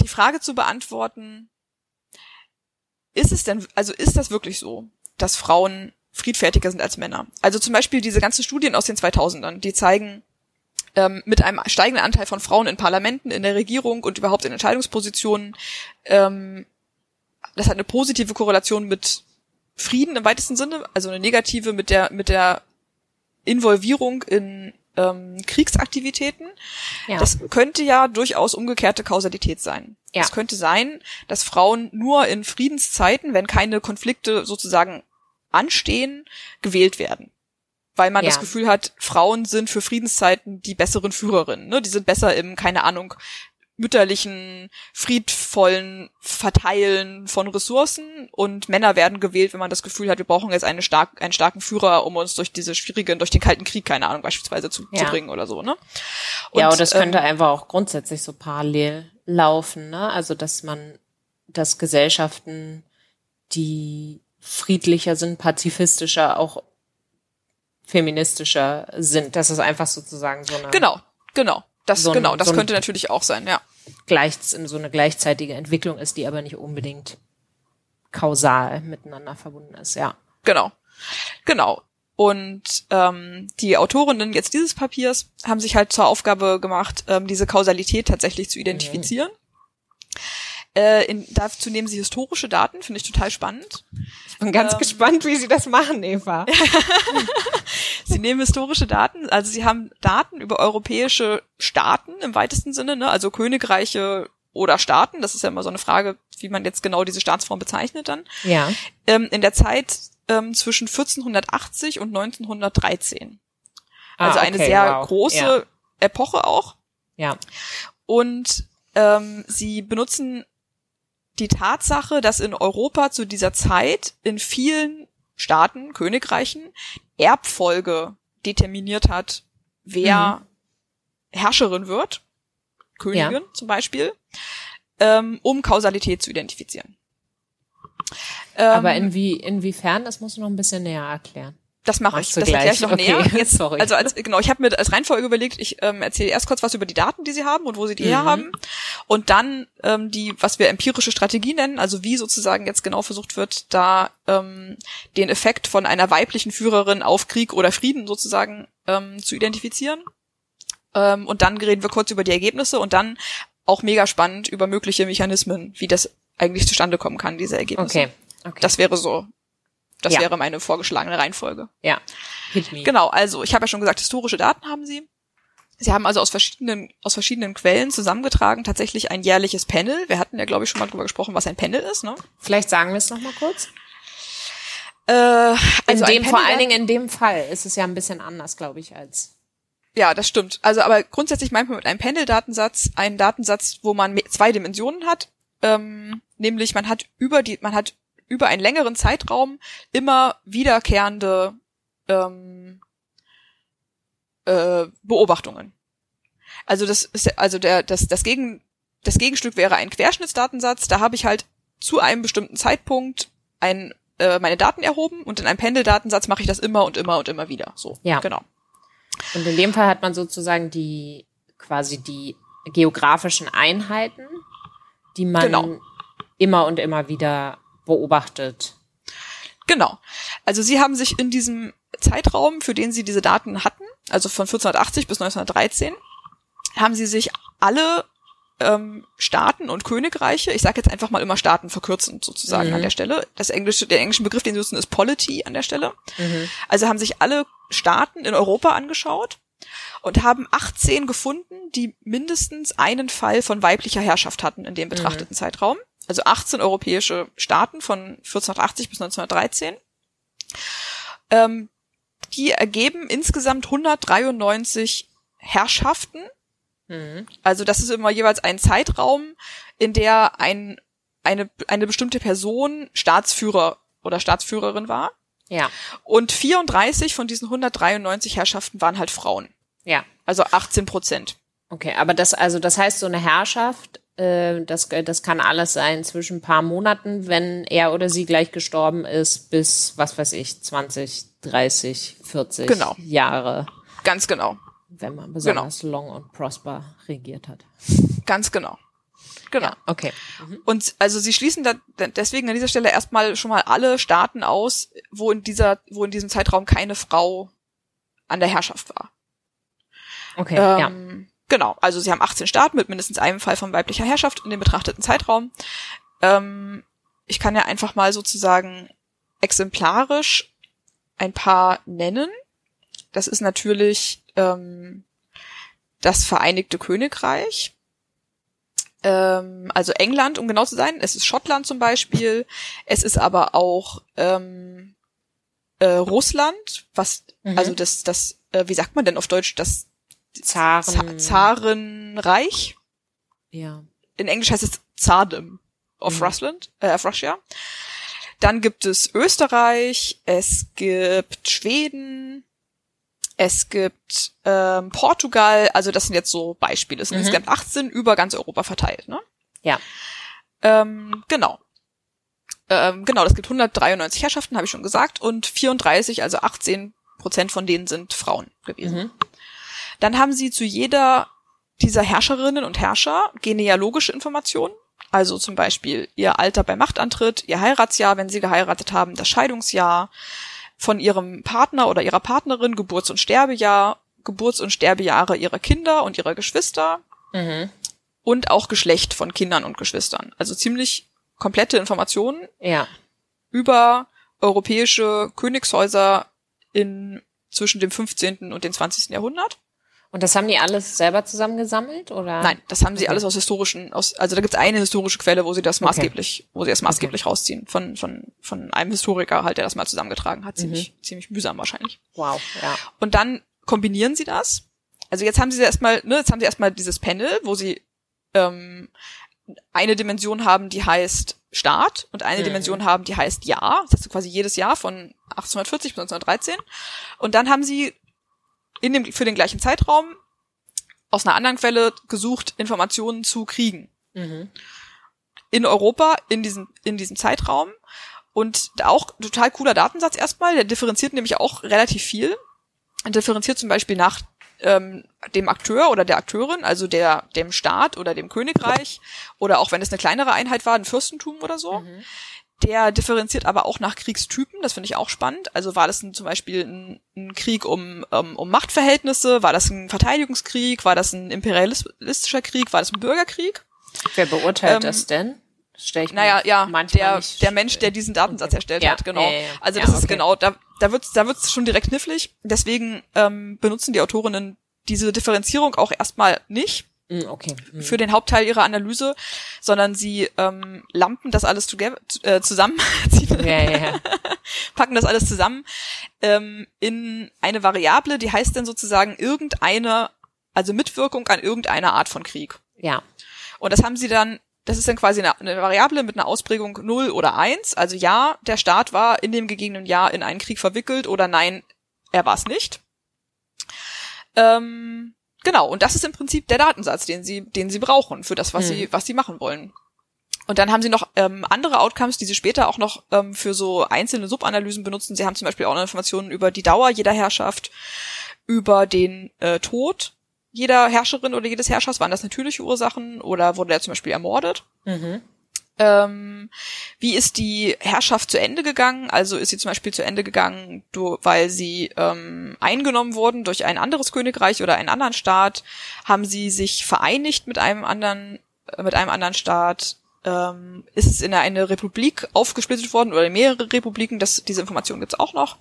die Frage zu beantworten, ist es denn, also ist das wirklich so, dass Frauen friedfertiger sind als Männer? Also zum Beispiel diese ganzen Studien aus den 2000ern, die zeigen, ähm, mit einem steigenden Anteil von Frauen in Parlamenten, in der Regierung und überhaupt in Entscheidungspositionen, ähm, das hat eine positive Korrelation mit Frieden im weitesten Sinne, also eine negative mit der, mit der Involvierung in ähm, Kriegsaktivitäten. Ja. Das könnte ja durchaus umgekehrte Kausalität sein. Ja. Es könnte sein, dass Frauen nur in Friedenszeiten, wenn keine Konflikte sozusagen anstehen, gewählt werden. Weil man ja. das Gefühl hat, Frauen sind für Friedenszeiten die besseren Führerinnen. Ne? Die sind besser im, keine Ahnung, mütterlichen, friedvollen Verteilen von Ressourcen und Männer werden gewählt, wenn man das Gefühl hat, wir brauchen jetzt eine stark, einen starken Führer, um uns durch diese schwierigen, durch den Kalten Krieg, keine Ahnung, beispielsweise zu, ja. zu bringen oder so, ne? Und, ja, und das könnte ähm, einfach auch grundsätzlich so parallel laufen, ne? Also, dass man, dass Gesellschaften, die friedlicher sind, pazifistischer, auch feministischer sind. Das ist einfach sozusagen so eine. Genau, genau. Das, so genau, das so könnte natürlich auch sein, ja. Gleich, so eine gleichzeitige Entwicklung ist, die aber nicht unbedingt kausal miteinander verbunden ist, ja. Genau. Genau. Und ähm, die Autorinnen jetzt dieses Papiers haben sich halt zur Aufgabe gemacht, ähm, diese Kausalität tatsächlich zu identifizieren. Mhm. Äh, in, dazu nehmen sie historische Daten, finde ich total spannend. Ich bin ganz ähm, gespannt, wie sie das machen, Eva. sie nehmen historische Daten, also sie haben Daten über europäische Staaten im weitesten Sinne, ne? also Königreiche oder Staaten. Das ist ja immer so eine Frage, wie man jetzt genau diese Staatsform bezeichnet dann. Ja. Ähm, in der Zeit ähm, zwischen 1480 und 1913. Ah, also eine sehr wow. große ja. Epoche auch. Ja. Und ähm, sie benutzen die Tatsache, dass in Europa zu dieser Zeit in vielen Staaten, Königreichen, Erbfolge determiniert hat, wer mhm. Herrscherin wird, Königin ja. zum Beispiel, ähm, um Kausalität zu identifizieren. Aber ähm, inwie, inwiefern, das musst du noch ein bisschen näher erklären. Das mache ich. Das erkläre ich noch okay. näher. Jetzt, Sorry. Also als, genau, ich habe mir als Reihenfolge überlegt, ich ähm, erzähle erst kurz was über die Daten, die sie haben und wo sie die mhm. her haben. Und dann ähm, die, was wir empirische Strategie nennen, also wie sozusagen jetzt genau versucht wird, da ähm, den Effekt von einer weiblichen Führerin auf Krieg oder Frieden sozusagen ähm, zu identifizieren. Ähm, und dann reden wir kurz über die Ergebnisse und dann auch mega spannend über mögliche Mechanismen, wie das eigentlich zustande kommen kann, diese Ergebnisse. Okay. okay. Das wäre so das ja. wäre meine vorgeschlagene Reihenfolge. Ja. Genau, also ich habe ja schon gesagt, historische Daten haben sie. Sie haben also aus verschiedenen, aus verschiedenen Quellen zusammengetragen tatsächlich ein jährliches Panel. Wir hatten ja, glaube ich, schon mal drüber gesprochen, was ein Panel ist. Ne? Vielleicht sagen wir es noch mal kurz. Äh, also in dem, vor allen Dingen in dem Fall ist es ja ein bisschen anders, glaube ich, als ja, das stimmt. Also, aber grundsätzlich meint man mit einem Panel-Datensatz einen Datensatz, wo man zwei Dimensionen hat. Ähm, nämlich man hat über die, man hat über einen längeren Zeitraum immer wiederkehrende ähm, äh, Beobachtungen. Also das ist also der das das Gegen das Gegenstück wäre ein Querschnittsdatensatz. Da habe ich halt zu einem bestimmten Zeitpunkt ein äh, meine Daten erhoben und in einem Pendeldatensatz mache ich das immer und immer und immer wieder. So, ja. genau. Und in dem Fall hat man sozusagen die quasi die geografischen Einheiten, die man genau. immer und immer wieder beobachtet. Genau. Also sie haben sich in diesem Zeitraum, für den sie diese Daten hatten, also von 1480 bis 1913, haben sie sich alle ähm, Staaten und Königreiche, ich sage jetzt einfach mal immer Staaten verkürzend sozusagen mhm. an der Stelle. Das englische, der englische Begriff, den sie nutzen, ist Polity an der Stelle. Mhm. Also haben sich alle Staaten in Europa angeschaut und haben 18 gefunden, die mindestens einen Fall von weiblicher Herrschaft hatten in dem betrachteten mhm. Zeitraum also 18 europäische Staaten von 1480 bis 1913. Ähm, die ergeben insgesamt 193 Herrschaften. Mhm. Also das ist immer jeweils ein Zeitraum, in der ein, eine, eine bestimmte Person Staatsführer oder Staatsführerin war. Ja. Und 34 von diesen 193 Herrschaften waren halt Frauen. Ja. Also 18 Prozent. Okay, aber das, also das heißt, so eine Herrschaft, das, das kann alles sein zwischen ein paar Monaten, wenn er oder sie gleich gestorben ist, bis, was weiß ich, 20, 30, 40 Genau. Jahre, Ganz genau. wenn man besonders long und prosper regiert hat. Ganz genau. Genau. Ja, okay. Und also sie schließen da deswegen an dieser Stelle erstmal schon mal alle Staaten aus, wo in dieser, wo in diesem Zeitraum keine Frau an der Herrschaft war. Okay, ja. Genau, also sie haben 18 Staaten mit mindestens einem Fall von weiblicher Herrschaft in dem betrachteten Zeitraum. Ähm, ich kann ja einfach mal sozusagen exemplarisch ein paar nennen. Das ist natürlich ähm, das Vereinigte Königreich, ähm, also England, um genau zu sein. Es ist Schottland zum Beispiel. Es ist aber auch ähm, äh, Russland, was Mhm. also das das äh, wie sagt man denn auf Deutsch das Zaren. Zarenreich. Ja. In Englisch heißt es Tsardom of Mhm. Russland, äh, of Russia. Dann gibt es Österreich, es gibt Schweden, es gibt ähm, Portugal, also das sind jetzt so Beispiele. Es sind Mhm. insgesamt 18 über ganz Europa verteilt, ne? Ja. Ähm, genau. Ähm, genau, das gibt 193 Herrschaften, habe ich schon gesagt, und 34, also 18 Prozent von denen sind Frauen gewesen. Mhm. Dann haben sie zu jeder dieser Herrscherinnen und Herrscher genealogische Informationen. Also zum Beispiel ihr Alter beim Machtantritt, ihr Heiratsjahr, wenn sie geheiratet haben, das Scheidungsjahr, von ihrem Partner oder ihrer Partnerin, Geburts- und Sterbejahr, Geburts- und Sterbejahre ihrer Kinder und ihrer Geschwister Mhm. und auch Geschlecht von Kindern und Geschwistern. Also ziemlich komplette Informationen Ja. über europäische Königshäuser in zwischen dem 15. und dem 20. Jahrhundert. Und das haben die alles selber zusammengesammelt oder? Nein, das haben sie Okay. alles aus historischen, aus, also da gibt es eine historische Quelle, wo sie das Okay. maßgeblich, wo sie das maßgeblich rausziehen. Von, von, von einem Historiker halt, der das mal zusammengetragen Mhm. hat. Ziemlich, ziemlich mühsam wahrscheinlich. Wow, ja. Und dann kombinieren sie das. Also jetzt haben sie erstmal, ne, jetzt haben sie erstmal dieses Panel, wo sie ähm, eine Dimension haben, die heißt Staat und eine Mhm. Dimension haben, die heißt Jahr. Das heißt quasi jedes Jahr von 1840 bis 1913. Und dann haben sie in dem, für den gleichen Zeitraum aus einer anderen Quelle gesucht, Informationen zu Kriegen Mhm. in Europa in diesem, in diesem Zeitraum. Und auch total cooler Datensatz erstmal, der differenziert nämlich auch relativ viel. Er differenziert zum Beispiel nach ähm, dem Akteur oder der Akteurin, also der dem Staat oder dem Königreich oder auch wenn es eine kleinere Einheit war, ein Fürstentum oder so. Mhm. Der differenziert aber auch nach Kriegstypen, das finde ich auch spannend. Also war das ein, zum Beispiel ein, ein Krieg um, um, um Machtverhältnisse, war das ein Verteidigungskrieg, war das ein imperialistischer Krieg, war das ein Bürgerkrieg? Wer beurteilt Ähm, das denn? Stell ich mir Naja, ja, der, der Mensch, der diesen Datensatz erstellt Ja, hat, genau. ja, ja, ja. Also Ja, das ist okay. genau, da, da wird's, da wird's schon direkt knifflig. Deswegen ähm, benutzen die Autorinnen diese Differenzierung auch erstmal nicht Okay. Mhm. für den Hauptteil ihrer Analyse, sondern sie ähm, lampen das alles together, äh, zusammen, Ja, ja, ja. packen das alles zusammen ähm, in eine Variable, die heißt dann sozusagen irgendeine, also Mitwirkung an irgendeiner Art von Krieg. Ja. Und das haben sie dann, das ist dann quasi eine, eine Variable mit einer Ausprägung 0 oder 1. Also ja, der Staat war in dem gegebenen Jahr in einen Krieg verwickelt oder nein, er war es nicht. Ähm, genau, und das ist im Prinzip der Datensatz, den sie, den sie brauchen für das, was Hm. sie, was sie machen wollen. Und dann haben sie noch ähm, andere Outcomes, die sie später auch noch ähm, für so einzelne Subanalysen benutzen. Sie haben zum Beispiel auch noch Informationen über die Dauer jeder Herrschaft, über den äh, Tod jeder Herrscherin oder jedes Herrschers. Waren das natürliche Ursachen oder wurde er zum Beispiel ermordet? Mhm. Ähm, wie ist die Herrschaft zu Ende gegangen? Also ist sie zum Beispiel zu Ende gegangen, weil sie ähm, eingenommen wurden durch ein anderes Königreich oder einen anderen Staat? Haben sie sich vereinigt mit einem anderen, äh, mit einem anderen Staat? Ähm, ist es in eine Republik aufgesplittet worden oder in mehrere Republiken? Das, diese Information gibt's auch noch.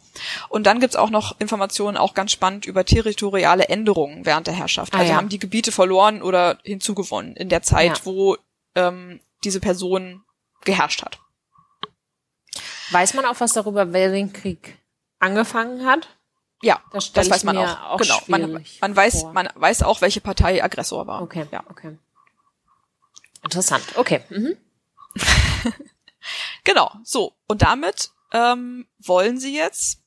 Und dann gibt's auch noch Informationen, auch ganz spannend, über territoriale Änderungen während der Herrschaft. Ah, also ja. haben die Gebiete verloren oder hinzugewonnen in der Zeit, Ja. wo ähm, diese Person geherrscht hat. Weiß man auch was darüber, wer den Krieg angefangen hat? Ja, Das, das weiß man mir auch. Genau, man, man weiß, vor. man weiß auch, welche Partei Aggressor war. Okay, Ja. okay. Interessant. Okay. Mhm. Genau. So und damit ähm, wollen sie jetzt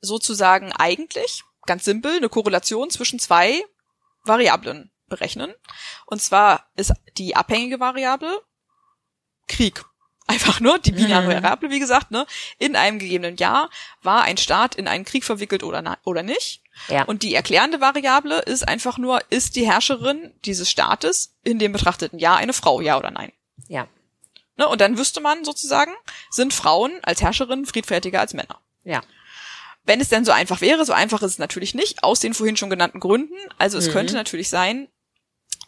sozusagen eigentlich, ganz simpel, eine Korrelation zwischen zwei Variablen berechnen. Und zwar ist die abhängige Variable Krieg. Einfach nur die binäre Mhm. Variable, wie gesagt, ne? In einem gegebenen Jahr war ein Staat in einen Krieg verwickelt oder, oder nicht. Ja. Und die erklärende Variable ist einfach nur, ist die Herrscherin dieses Staates in dem betrachteten Jahr eine Frau, ja oder nein? ja. Ne? Und dann wüsste man sozusagen, sind Frauen als Herrscherin friedfertiger als Männer. Ja. Wenn es denn so einfach wäre, so einfach ist es natürlich nicht, aus den vorhin schon genannten Gründen. Also es Mhm. könnte natürlich sein,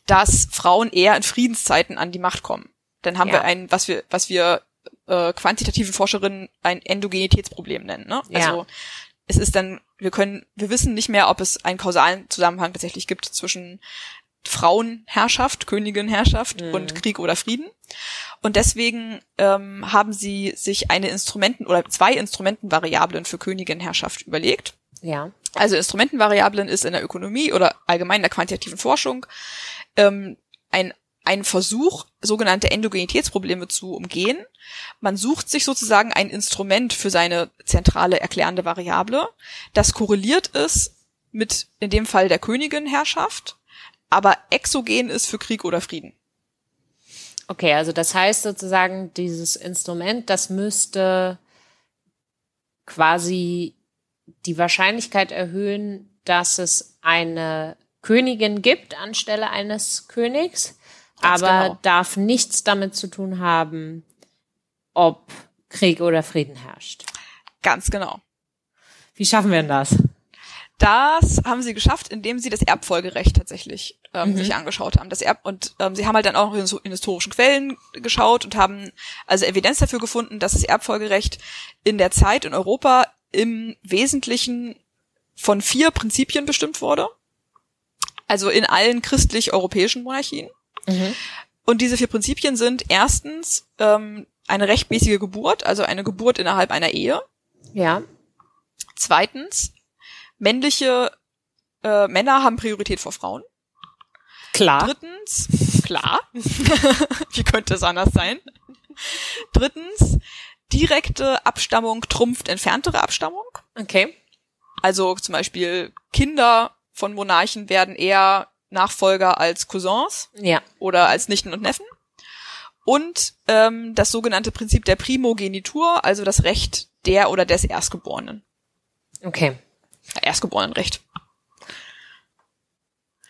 dass Frauen eher in Friedenszeiten an die Macht kommen. Dann haben Ja. wir ein, was wir, was wir äh, quantitativen Forscherinnen ein Endogenitätsproblem nennen. Ne? Ja. Also es ist dann, wir können, wir wissen nicht mehr, ob es einen kausalen Zusammenhang tatsächlich gibt zwischen Frauenherrschaft, Königinherrschaft Mhm. und Krieg oder Frieden. Und deswegen ähm, haben sie sich eine Instrumenten oder zwei Instrumentenvariablen für Königinherrschaft überlegt. Ja. Also Instrumentenvariablen ist in der Ökonomie oder allgemein in der quantitativen Forschung ähm, ein, ein Versuch, sogenannte Endogenitätsprobleme zu umgehen. Man sucht sich sozusagen ein Instrument für seine zentrale erklärende Variable, das korreliert ist mit in dem Fall der Königinherrschaft, aber exogen ist für Krieg oder Frieden. Okay, also das heißt sozusagen, dieses Instrument, das müsste quasi die Wahrscheinlichkeit erhöhen, dass es eine Königin gibt anstelle eines Königs, Ganz aber genau. darf nichts damit zu tun haben, ob Krieg oder Frieden herrscht. Ganz genau. Wie schaffen wir denn das? Das haben sie geschafft, indem sie das Erbfolgerecht tatsächlich ähm, Mhm. sich angeschaut haben. Das Erb und ähm, sie haben halt dann auch in, in historischen Quellen geschaut und haben also Evidenz dafür gefunden, dass das Erbfolgerecht in der Zeit in Europa im Wesentlichen von vier Prinzipien bestimmt wurde. Also in allen christlich-europäischen Monarchien. Mhm. Und diese vier Prinzipien sind erstens ähm, eine rechtmäßige Geburt, also eine Geburt innerhalb einer Ehe. Ja. Zweitens, männliche äh, Männer haben Priorität vor Frauen. Klar. Drittens, klar, wie könnte es anders sein? Drittens, direkte Abstammung trumpft entferntere Abstammung. Okay. Also zum Beispiel Kinder von Monarchen werden eher Nachfolger als Cousins Ja. oder als Nichten und Neffen. Und ähm, das sogenannte Prinzip der Primogenitur, also das Recht der oder des Erstgeborenen. Okay. Erstgeborenenrecht.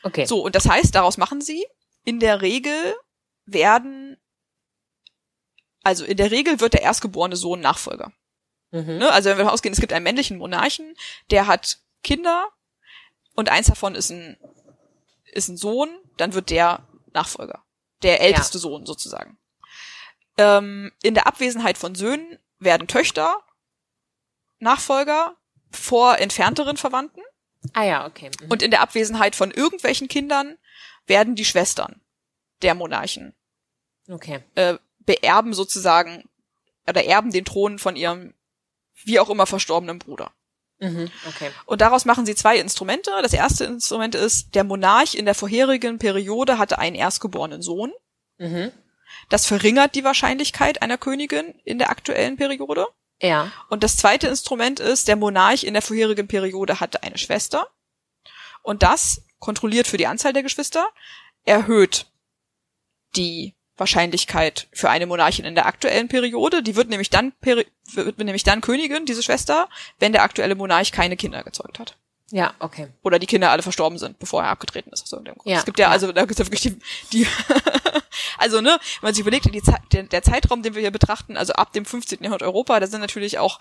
Okay. So, und das heißt, daraus machen sie, in der Regel werden, also in der Regel wird der erstgeborene Sohn Nachfolger. Mhm. Ne? Also wenn wir davon ausgehen, es gibt einen männlichen Monarchen, der hat Kinder und eins davon ist ein, ist ein Sohn, dann wird der Nachfolger. Der älteste Sohn sozusagen. Ähm, in der Abwesenheit von Söhnen werden Töchter Nachfolger vor entfernteren Verwandten. Ah ja, okay. Mhm. Und in der Abwesenheit von irgendwelchen Kindern werden die Schwestern der Monarchen okay. äh, beerben sozusagen oder erben den Thron von ihrem wie auch immer verstorbenen Bruder. Mhm. Okay. Und daraus machen sie zwei Instrumente. Das erste Instrument ist, der Monarch in der vorherigen Periode hatte einen erstgeborenen Sohn. Mhm. Das verringert die Wahrscheinlichkeit einer Königin in der aktuellen Periode. Ja. Und das zweite Instrument ist, der Monarch in der vorherigen Periode hatte eine Schwester. Und das kontrolliert für die Anzahl der Geschwister, erhöht die Wahrscheinlichkeit für eine Monarchin in der aktuellen Periode. Die wird nämlich dann, wird nämlich dann Königin, diese Schwester, wenn der aktuelle Monarch keine Kinder gezeugt hat. Ja, okay. Oder die Kinder alle verstorben sind, bevor er abgetreten ist. Grund. Ja, es gibt ja, ja. also da gibt es ja wirklich die, die also ne, wenn man sich überlegt, die der Zeitraum, den wir hier betrachten, also ab dem 15. Jahrhundert Europa, da sind natürlich auch,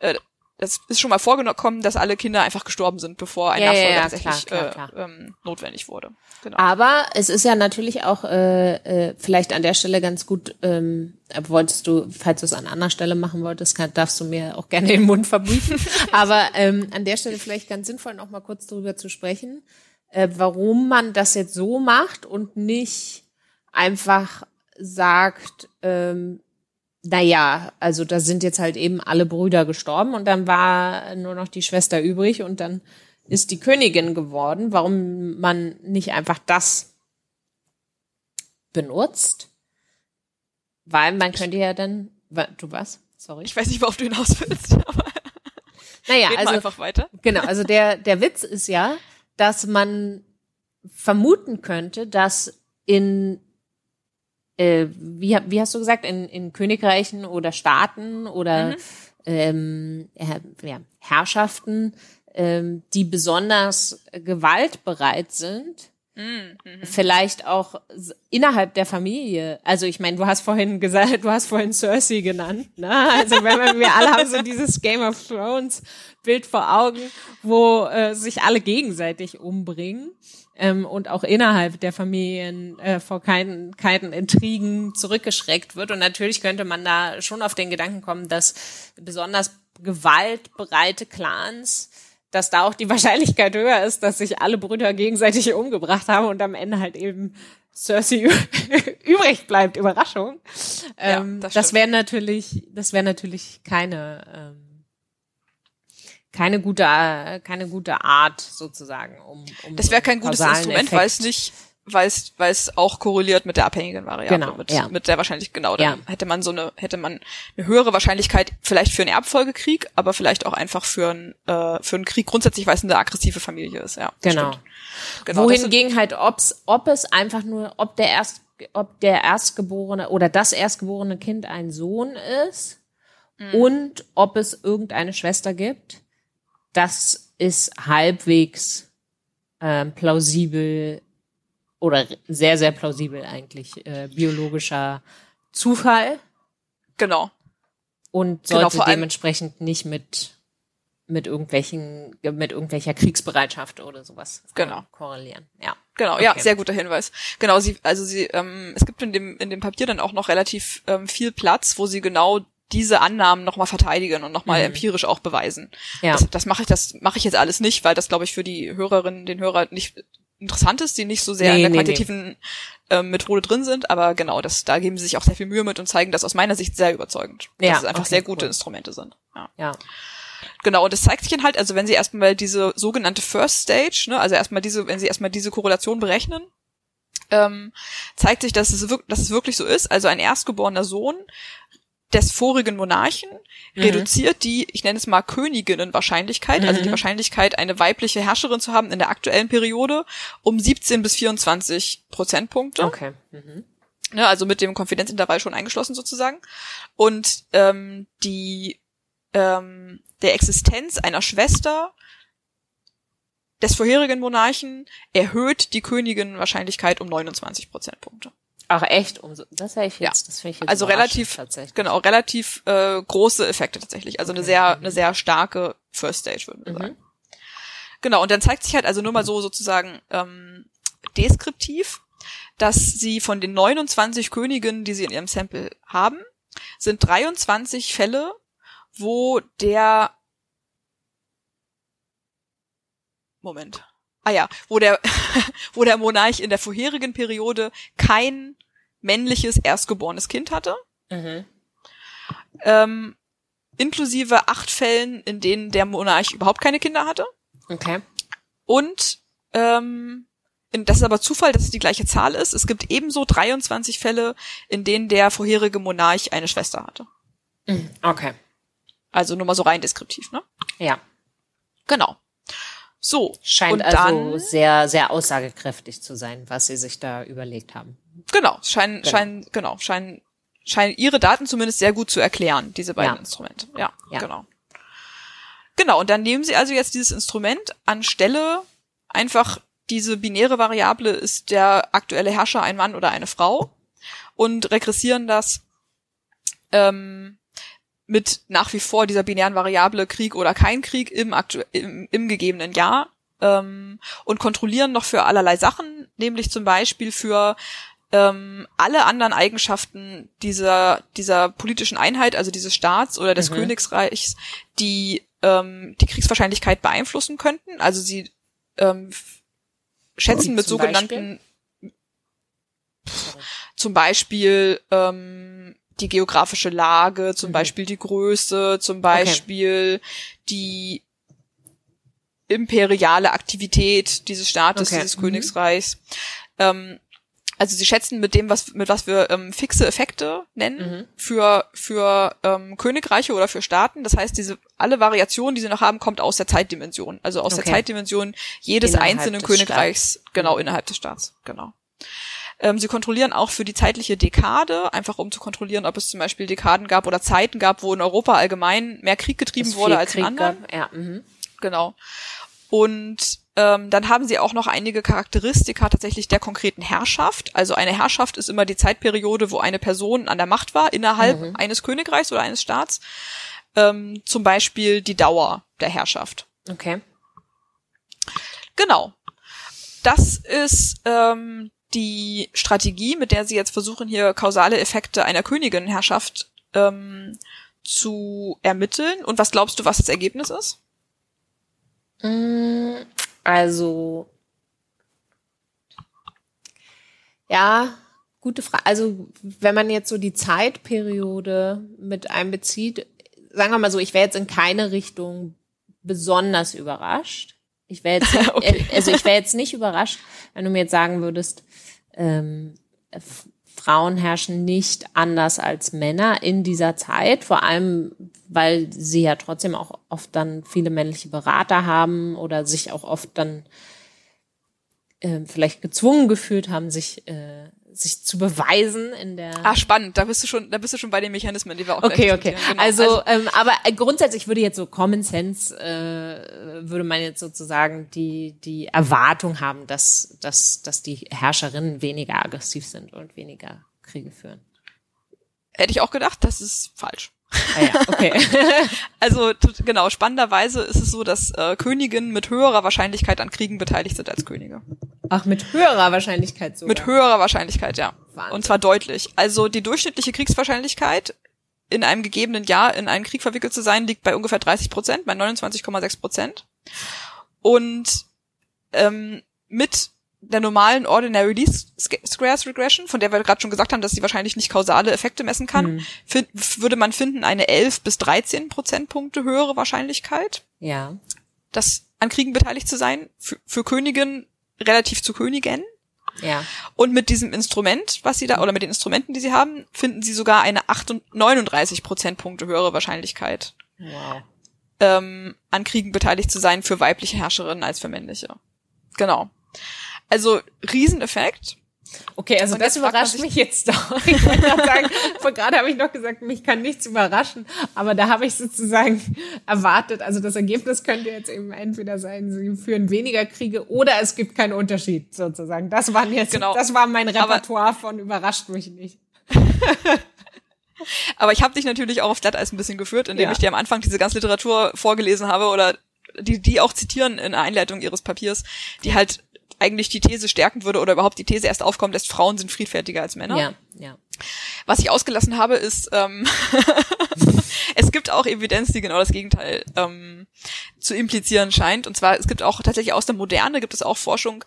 äh, das ist schon mal vorgekommen, dass alle Kinder einfach gestorben sind, bevor ein Ja, ja, Nachfolger ja, tatsächlich klar, klar, äh, ähm, notwendig wurde. Genau. Aber es ist ja natürlich auch äh, äh, vielleicht an der Stelle ganz gut, ähm, wolltest du, falls du es an anderer Stelle machen wolltest, kann, darfst du mir auch gerne den Mund verbieten. Aber ähm, an der Stelle vielleicht ganz sinnvoll, noch mal kurz darüber zu sprechen, äh, warum man das jetzt so macht und nicht einfach sagt, ähm, naja, also da sind jetzt halt eben alle Brüder gestorben und dann war nur noch die Schwester übrig und dann ist die Königin geworden, warum man nicht einfach das benutzt. Weil man könnte ja dann, du was? Sorry. Ich weiß nicht, worauf du hinaus willst, aber Naja, also einfach weiter. Genau, also der, der Witz ist ja, dass man vermuten könnte, dass in, äh, wie, wie hast du gesagt, in, in Königreichen oder Staaten oder Mhm. ähm, äh, ja, Herrschaften, ähm, die besonders gewaltbereit sind, Mhm. mhm. vielleicht auch innerhalb der Familie. Also ich meine, du hast vorhin gesagt, du hast vorhin Cersei genannt. Ne? Also wenn wir, wir alle haben so dieses Game of Thrones Bild vor Augen, wo äh, sich alle gegenseitig umbringen ähm, und auch innerhalb der Familien äh, vor keinen, keinen Intrigen zurückgeschreckt wird. Und natürlich könnte man da schon auf den Gedanken kommen, dass besonders gewaltbereite Clans dass da auch die Wahrscheinlichkeit höher ist, dass sich alle Brüder gegenseitig umgebracht haben und am Ende halt eben Cersei übrig bleibt. Überraschung. Ja, Ähm, das das wäre natürlich, das wäre natürlich keine, ähm, keine gute, äh, keine gute Art sozusagen, um, um Das wäre kein gutes Instrument, weil es nicht, weil es, weil es auch korreliert mit der abhängigen Variable, Genau, mit, ja. mit der wahrscheinlich genau. Dann Ja. hätte man so eine, hätte man eine höhere Wahrscheinlichkeit vielleicht für einen Erbfolgekrieg, aber vielleicht auch einfach für einen, äh, für einen Krieg grundsätzlich, weil es eine aggressive Familie ist. Ja, Genau. stimmt. genau Wohingegen halt, ob's, ob es einfach nur, ob der erst, ob der erstgeborene oder das erstgeborene Kind ein Sohn ist Mhm. und ob es irgendeine Schwester gibt, das ist halbwegs ähm, plausibel oder sehr, sehr plausibel eigentlich äh, biologischer Zufall genau. und Genau, sollte allem- dementsprechend nicht mit mit irgendwelchen mit irgendwelcher Kriegsbereitschaft oder sowas Genau. korrelieren. Ja. Genau, ja, Okay. sehr guter Hinweis. Genau, sie, also sie, ähm, es gibt in dem in dem Papier dann auch noch relativ ähm, viel Platz, wo sie genau diese Annahmen nochmal verteidigen und nochmal Mhm. empirisch auch beweisen. Ja. Das, das mache ich, das mache ich jetzt alles nicht, weil das, glaube ich, für die Hörerinnen, den Hörer nicht interessant ist, die nicht so sehr Nee, in der nee, nee. quantitativen ähm, Methode drin sind. Aber genau, das, da geben sie sich auch sehr viel Mühe mit und zeigen das aus meiner Sicht sehr überzeugend. Ja, dass es einfach okay, sehr gute cool. Instrumente sind. Ja. Ja. Genau, und das zeigt sich dann halt, also wenn sie erstmal diese sogenannte First Stage, ne, also erstmal diese, wenn sie erstmal diese Korrelation berechnen, ähm, zeigt sich, dass es, wirklich, dass es wirklich so ist. Also ein erstgeborener Sohn des vorigen Monarchen Mhm. reduziert die, ich nenne es mal Königinnenwahrscheinlichkeit, also die Mhm. Wahrscheinlichkeit, eine weibliche Herrscherin zu haben in der aktuellen Periode, um 17 bis 24 Prozentpunkte. Okay. Mhm. Ne, also mit dem Konfidenzintervall schon eingeschlossen sozusagen. Und ähm, die ähm, der Existenz einer Schwester des vorherigen Monarchen erhöht die Königinnenwahrscheinlichkeit um 29 Prozentpunkte. Ach echt, umso, das wäre ich Ja. jetzt, das finde ich jetzt Also relativ- tatsächlich. Genau, relativ äh, große Effekte tatsächlich. Also eine Okay. sehr, eine sehr starke First Stage, würden wir Mhm. sagen. Genau, und dann zeigt sich halt also nur mal so sozusagen ähm, deskriptiv, dass sie von den 29 Königinnen, die sie in ihrem Sample haben, sind 23 Fälle, wo der Moment. Ah ja, wo der wo der Monarch in der vorherigen Periode kein männliches erstgeborenes Kind hatte Mhm. ähm, inklusive acht Fällen, in denen der Monarch überhaupt keine Kinder hatte. Okay. Und ähm, das ist aber Zufall, dass es die gleiche Zahl ist. Es gibt ebenso 23 Fälle, in denen der vorherige Monarch eine Schwester hatte. Mhm. Okay. Also nur mal so rein deskriptiv, ne? Ja. Genau. So. Scheint also dann, sehr, sehr aussagekräftig zu sein, was sie sich da überlegt haben. Genau, scheinen, Genau. scheinen, genau, scheinen, scheinen ihre Daten zumindest sehr gut zu erklären, diese beiden Ja. Instrumente. Ja, Ja. genau. Genau, und dann nehmen sie also jetzt dieses Instrument anstelle einfach diese binäre Variable ist der aktuelle Herrscher ein Mann oder eine Frau und regressieren das ähm, mit nach wie vor dieser binären Variable Krieg oder kein Krieg im, aktu im, im gegebenen Jahr ähm, und kontrollieren noch für allerlei Sachen, nämlich zum Beispiel für ähm, alle anderen Eigenschaften dieser, dieser politischen Einheit, also dieses Staats oder des Mhm. Königsreichs, die ähm, die Kriegswahrscheinlichkeit beeinflussen könnten. Also sie ähm, schätzen mit sogenannten Sorry. zum Beispiel ähm, die geografische Lage, zum Mhm. Beispiel die Größe, zum Beispiel die imperiale Aktivität dieses Staates, Okay. dieses Mhm. Königsreichs. Ähm, also sie schätzen mit dem, was mit was wir ähm, fixe Effekte nennen Mhm. für für ähm, Königreiche oder für Staaten. Das heißt, diese alle Variationen, die sie noch haben, kommt aus der Zeitdimension, also aus Okay. der Zeitdimension jedes Innerhalb einzelnen Königreichs, genau innerhalb des Staats, genau. Ähm, sie kontrollieren auch für die zeitliche Dekade, einfach um zu kontrollieren, ob es zum Beispiel Dekaden gab oder Zeiten gab, wo in Europa allgemein mehr Krieg getrieben wurde als in Krieg anderen. gab. Ja, mhm. Genau. Und ähm, dann haben sie auch noch einige Charakteristika tatsächlich der konkreten Herrschaft. Also eine Herrschaft ist immer die Zeitperiode, wo eine Person an der Macht war, innerhalb eines Königreichs oder eines Staats. Ähm, zum Beispiel die Dauer der Herrschaft. Okay. Genau. Das ist ähm, die Strategie, mit der sie jetzt versuchen, hier kausale Effekte einer Königinherrschaft ähm, zu ermitteln. Und was glaubst du, was das Ergebnis ist? Also, ja, gute Frage. Also, wenn man jetzt so die Zeitperiode mit einbezieht, sagen wir mal so, ich wäre jetzt in keine Richtung besonders überrascht. Ich wäre jetzt, Okay. also ich wäre jetzt nicht überrascht, wenn du mir jetzt sagen würdest, ähm, Frauen herrschen nicht anders als Männer in dieser Zeit, vor allem weil sie ja trotzdem auch oft dann viele männliche Berater haben oder sich auch oft dann ähm, vielleicht gezwungen gefühlt haben, sich äh, sich zu beweisen in der Ah, spannend. Da bist du schon, da bist du schon bei den Mechanismen, die wir auch Okay, okay. Genau. Also, ähm, aber äh, grundsätzlich würde jetzt so Common Sense, äh, würde man jetzt sozusagen die, die Erwartung haben, dass, dass, dass die Herrscherinnen weniger aggressiv sind und weniger Kriege führen. hätte ich auch gedacht, das ist falsch. Ah ja, okay. Also genau, spannenderweise ist es so, dass äh, Königinnen mit höherer Wahrscheinlichkeit an Kriegen beteiligt sind als Könige. Ach, mit höherer Wahrscheinlichkeit sogar. Mit höherer Wahrscheinlichkeit, ja. Wahnsinn. Und zwar deutlich. Also die durchschnittliche Kriegswahrscheinlichkeit in einem gegebenen Jahr in einen Krieg verwickelt zu sein, liegt bei ungefähr 30 Prozent, bei 29,6 Prozent. Und ähm, mit der normalen Ordinary Least Squares Regression, von der wir gerade schon gesagt haben, dass sie wahrscheinlich nicht kausale Effekte messen kann, Mhm. würde man finden eine 11 bis 13 Prozentpunkte höhere Wahrscheinlichkeit, Ja. das an Kriegen beteiligt zu sein, für, für Königin relativ zu Königin. Ja. Und mit diesem Instrument, was sie da, oder mit den Instrumenten, die sie haben, finden sie sogar eine 38 39 Prozentpunkte höhere Wahrscheinlichkeit, Wow. ähm, an Kriegen beteiligt zu sein für weibliche Herrscherinnen als für männliche. Genau. Also, Rieseneffekt. Okay, also das überrascht mich jetzt doch. Ich wollte gerade sagen, von gerade habe ich noch gesagt, mich kann nichts überraschen, aber da habe ich sozusagen erwartet, also das Ergebnis könnte jetzt eben entweder sein, sie führen weniger Kriege oder es gibt keinen Unterschied sozusagen. Das waren jetzt, Genau. das war mein Repertoire von überrascht mich nicht. Aber ich habe dich natürlich auch auf Glatteis ein bisschen geführt, indem Ja. ich dir am Anfang diese ganze Literatur vorgelesen habe oder die, die auch zitieren in der Einleitung ihres Papiers, die halt eigentlich die These stärken würde oder überhaupt die These erst aufkommen lässt, Frauen sind friedfertiger als Männer. Ja, ja. Was ich ausgelassen habe, ist, ähm, es gibt auch Evidenz, die genau das Gegenteil ähm, zu implizieren scheint. Und zwar, es gibt auch tatsächlich aus der Moderne, gibt es auch Forschung,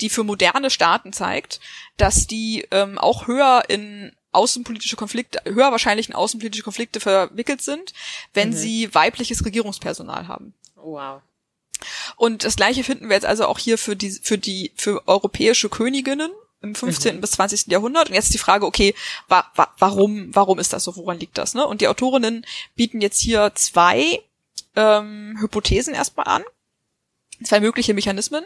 die für moderne Staaten zeigt, dass die ähm, auch höher in außenpolitische Konflikte, höher wahrscheinlich in außenpolitische Konflikte verwickelt sind, wenn sie weibliches Regierungspersonal haben. Wow. Und das gleiche finden wir jetzt also auch hier für die, für die, für europäische Königinnen im 15. bis 20. Jahrhundert. Und jetzt die Frage, okay, wa, wa, warum, warum ist das so? Woran liegt das? Ne? Und die Autorinnen bieten jetzt hier zwei ähm, Hypothesen erstmal an. Zwei mögliche Mechanismen.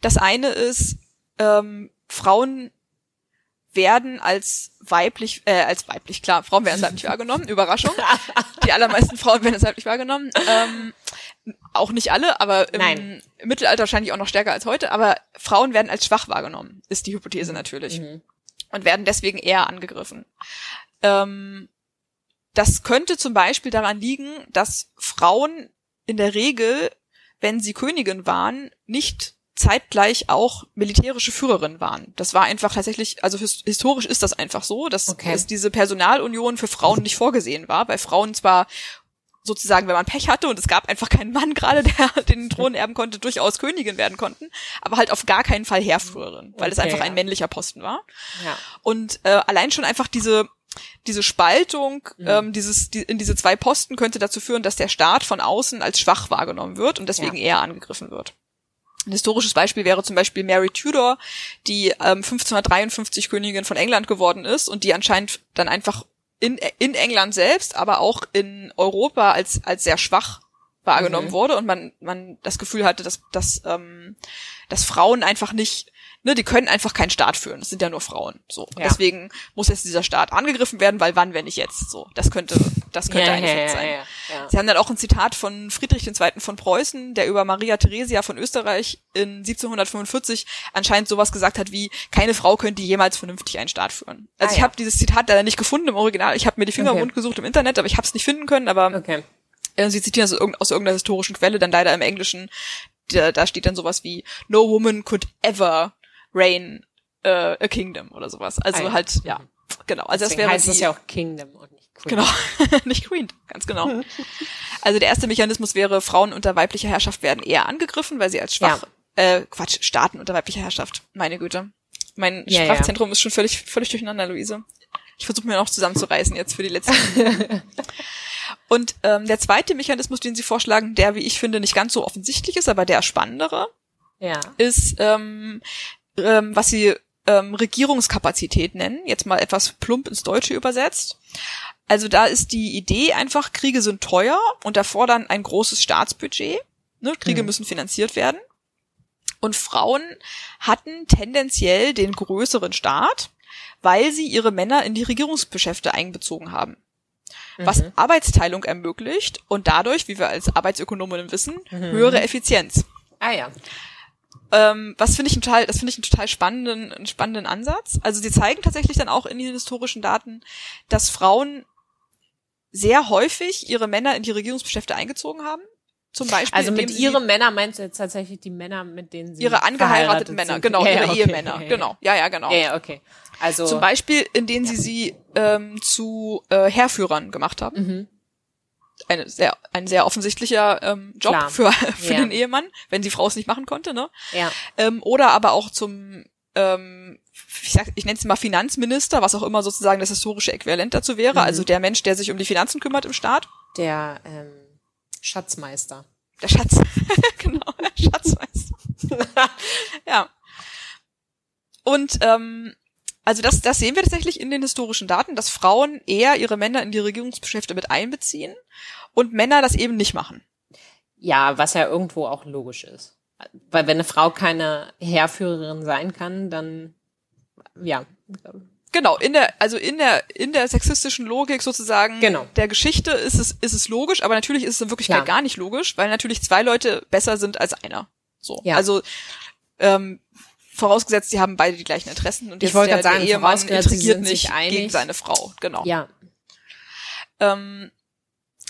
Das eine ist, ähm, Frauen werden als weiblich, äh, als weiblich, klar, Frauen werden als weiblich wahrgenommen, Überraschung. Die allermeisten Frauen werden als weiblich wahrgenommen. Ähm, auch nicht alle, aber im, Nein. Mittelalter wahrscheinlich auch noch stärker als heute, aber Frauen werden als schwach wahrgenommen, ist die Hypothese natürlich. Mhm. Und werden deswegen eher angegriffen. Ähm, das könnte zum Beispiel daran liegen, dass Frauen in der Regel, wenn sie Königin waren, nicht zeitgleich auch militärische Führerin waren. Das war einfach tatsächlich, also his historisch ist das einfach so, dass Okay. es diese Personalunion für Frauen nicht vorgesehen war. Bei Frauen zwar sozusagen, wenn man Pech hatte und es gab einfach keinen Mann gerade, der den Thron erben konnte, durchaus Königin werden konnten, aber halt auf gar keinen Fall Heerführerin, weil es Okay, einfach ja. ein männlicher Posten war. Ja. Und äh, allein schon einfach diese diese Spaltung, Mhm. ähm, dieses die, in diese zwei Posten könnte dazu führen, dass der Staat von außen als schwach wahrgenommen wird und deswegen Ja. eher angegriffen wird. Ein historisches Beispiel wäre zum Beispiel Mary Tudor, die ähm, 1553 Königin von England geworden ist und die anscheinend dann einfach in, in England selbst, aber auch in Europa als, als sehr schwach wahrgenommen Mhm. wurde und man, man das Gefühl hatte, dass, dass, ähm, dass Frauen einfach nicht, ne, die können einfach keinen Staat führen. Das sind ja nur Frauen. So. Und Ja. deswegen muss jetzt dieser Staat angegriffen werden, weil wann, wenn nicht jetzt? So. Das könnte, das könnte ein Effekt sein. ja, ja. Sie haben dann auch ein Zitat von Friedrich II. von Preußen, der über Maria Theresia von Österreich in 1745 anscheinend sowas gesagt hat wie, keine Frau könnte jemals vernünftig einen Staat führen. Also Ah, ich ja. habe dieses Zitat leider nicht gefunden im Original. Ich habe mir die Finger Okay. wund gesucht im Internet, aber ich habe es nicht finden können. Aber Okay. äh, sie zitieren das aus irgendeiner historischen Quelle, dann leider im Englischen. Da, da steht dann sowas wie, no woman could ever reign uh, a kingdom oder sowas. Also Ah, ja. halt, ja, genau. Also das wäre heißt die, es ja auch Kingdom und nicht Queen. Genau, nicht Queen, ganz genau. Also der erste Mechanismus wäre, Frauen unter weiblicher Herrschaft werden eher angegriffen, weil sie als schwach, äh, Quatsch, Staaten unter weiblicher Herrschaft, meine Güte. Mein Ja, Sprachzentrum ist schon völlig, völlig durcheinander, Luise. Ich versuche mir noch zusammenzureißen jetzt für die letzten. Und ähm, der zweite Mechanismus, den Sie vorschlagen, der, wie ich finde, nicht ganz so offensichtlich ist, aber der spannendere, Ja. ist, ähm, ähm, was sie ähm, Regierungskapazität nennen, jetzt mal etwas plump ins Deutsche übersetzt. Also da ist die Idee einfach, Kriege sind teuer und erfordern ein großes Staatsbudget. Ne? Kriege Mhm. müssen finanziert werden. Und Frauen hatten tendenziell den größeren Staat, weil sie ihre Männer in die Regierungsgeschäfte einbezogen haben. Was Mhm. Arbeitsteilung ermöglicht und dadurch, wie wir als Arbeitsökonominnen wissen, Mhm. höhere Effizienz. Ah ja. Ähm, was finde ich total, das finde ich einen total spannenden, einen spannenden Ansatz. Also sie zeigen tatsächlich dann auch in den historischen Daten, dass Frauen sehr häufig ihre Männer in die Regierungsgeschäfte eingezogen haben. Zum Beispiel, Also mit ihren Männern meinst du jetzt tatsächlich die Männer, mit denen sie ihre angeheirateten Männer, sind? genau, Ja, ihre okay. Ehemänner, Ja, ja. genau, ja, ja, genau. Ja, okay. Also Zum Beispiel, indem sie sie ähm, zu äh, Heerführern gemacht haben. Mhm. Eine sehr, ein sehr offensichtlicher ähm, Job Klar. für, für Ja. den Ehemann, wenn die Frau es nicht machen konnte, ne? ja. ähm, oder aber auch zum, ähm, ich, sag, ich nenne es mal Finanzminister, was auch immer sozusagen das historische Äquivalent dazu wäre, Mhm. also der Mensch, der sich um die Finanzen kümmert im Staat, Der ähm, Schatzmeister. der Schatz, genau, der Schatzmeister. ja. Und ähm, also das, das sehen wir tatsächlich in den historischen Daten, dass Frauen eher ihre Männer in die Regierungsgeschäfte mit einbeziehen und Männer das eben nicht machen. Ja, was ja irgendwo auch logisch ist. Weil wenn eine Frau keine Heerführerin sein kann, dann ja. Genau, in der, also in der, in der sexistischen Logik sozusagen Genau. der Geschichte ist es, ist es logisch, aber natürlich ist es in Wirklichkeit Klar. gar nicht logisch, weil natürlich zwei Leute besser sind als einer. So. Ja. Also, ähm, vorausgesetzt, sie haben beide die gleichen Interessen und Ich jetzt wollte der, gerade sagen, der Ehemann intrigiert nicht einig. gegen seine Frau. Genau. Ja. Ähm,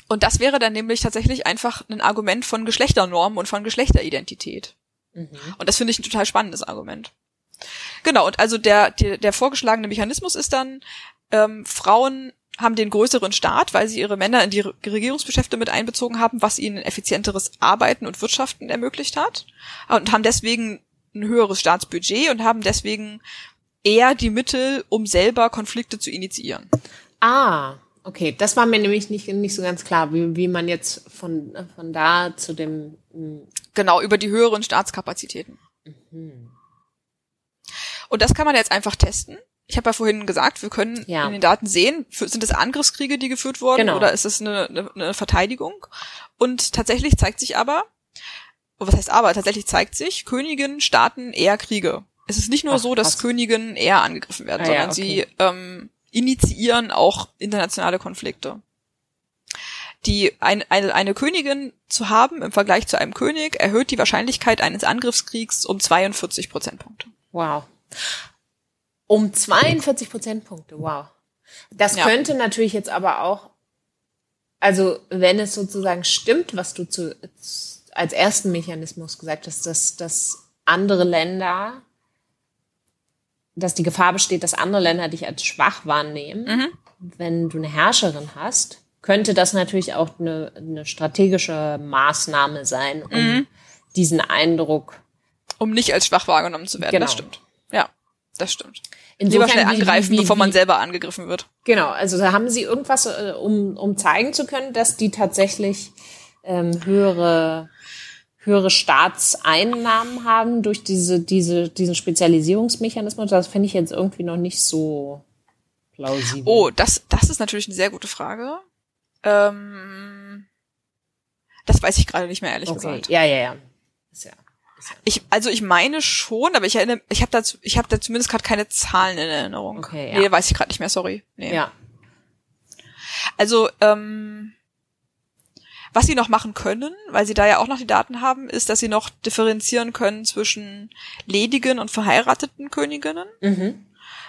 und das wäre dann nämlich tatsächlich einfach ein Argument von Geschlechternormen und von Geschlechteridentität. Mhm. Und das finde ich ein total spannendes Argument. Genau, und also der, der, der vorgeschlagene Mechanismus ist dann, ähm, Frauen haben den größeren Staat, weil sie ihre Männer in die Re- Regierungsgeschäfte mit einbezogen haben, was ihnen effizienteres Arbeiten und Wirtschaften ermöglicht hat. Und haben deswegen ein höheres Staatsbudget und haben deswegen eher die Mittel, um selber Konflikte zu initiieren. Ah, okay. Das war mir nämlich nicht, nicht so ganz klar, wie, wie man jetzt von, von da zu dem mm, Genau, über die höheren Staatskapazitäten. Und das kann man jetzt einfach testen. Ich habe ja vorhin gesagt, wir können Ja. in den Daten sehen, sind es Angriffskriege, die geführt wurden, Genau. oder ist es eine, eine, eine Verteidigung? Und tatsächlich zeigt sich aber, was heißt aber, tatsächlich zeigt sich, Königinnen starten eher Kriege. Es ist nicht nur Ach, so, dass. Königinnen eher angegriffen werden, Ah, sondern ja, okay. sie ähm, initiieren auch internationale Konflikte. Die ein, eine, eine Königin zu haben im Vergleich zu einem König erhöht die Wahrscheinlichkeit eines Angriffskriegs um 42 Prozentpunkte. Wow. Um 42 Prozentpunkte, wow. Das Ja. könnte natürlich jetzt aber auch, also wenn es sozusagen stimmt, was du zu, als ersten Mechanismus gesagt hast, dass, dass andere Länder, dass die Gefahr besteht, dass andere Länder dich als schwach wahrnehmen, wenn du eine Herrscherin hast, könnte das natürlich auch eine, eine strategische Maßnahme sein, um diesen Eindruck Um nicht als schwach wahrgenommen zu werden. Genau. Das stimmt. Ja, das stimmt. Insofern, Lieber schnell wie- angreifen, wie- bevor man wie- selber angegriffen wird. Genau, also da haben sie irgendwas, äh, um, um zeigen zu können, dass die tatsächlich ähm, höhere höhere Staatseinnahmen haben durch diese, diese, diesen Spezialisierungsmechanismus. Das finde ich jetzt irgendwie noch nicht so plausibel. Oh, das, das ist natürlich eine sehr gute Frage. Ähm, das weiß ich gerade nicht mehr, ehrlich okay. gesagt. Ja, ja, ja. Ist ja. Ich, also ich meine schon, aber ich erinnere, ich habe dazu, ich habe da zumindest gerade keine Zahlen in Erinnerung. Okay, ja. Nee, weiß ich gerade nicht mehr, sorry. Nee. Ja. Also, ähm, was sie noch machen können, weil sie da ja auch noch die Daten haben, ist, dass sie noch differenzieren können zwischen ledigen und verheirateten Königinnen. Mhm.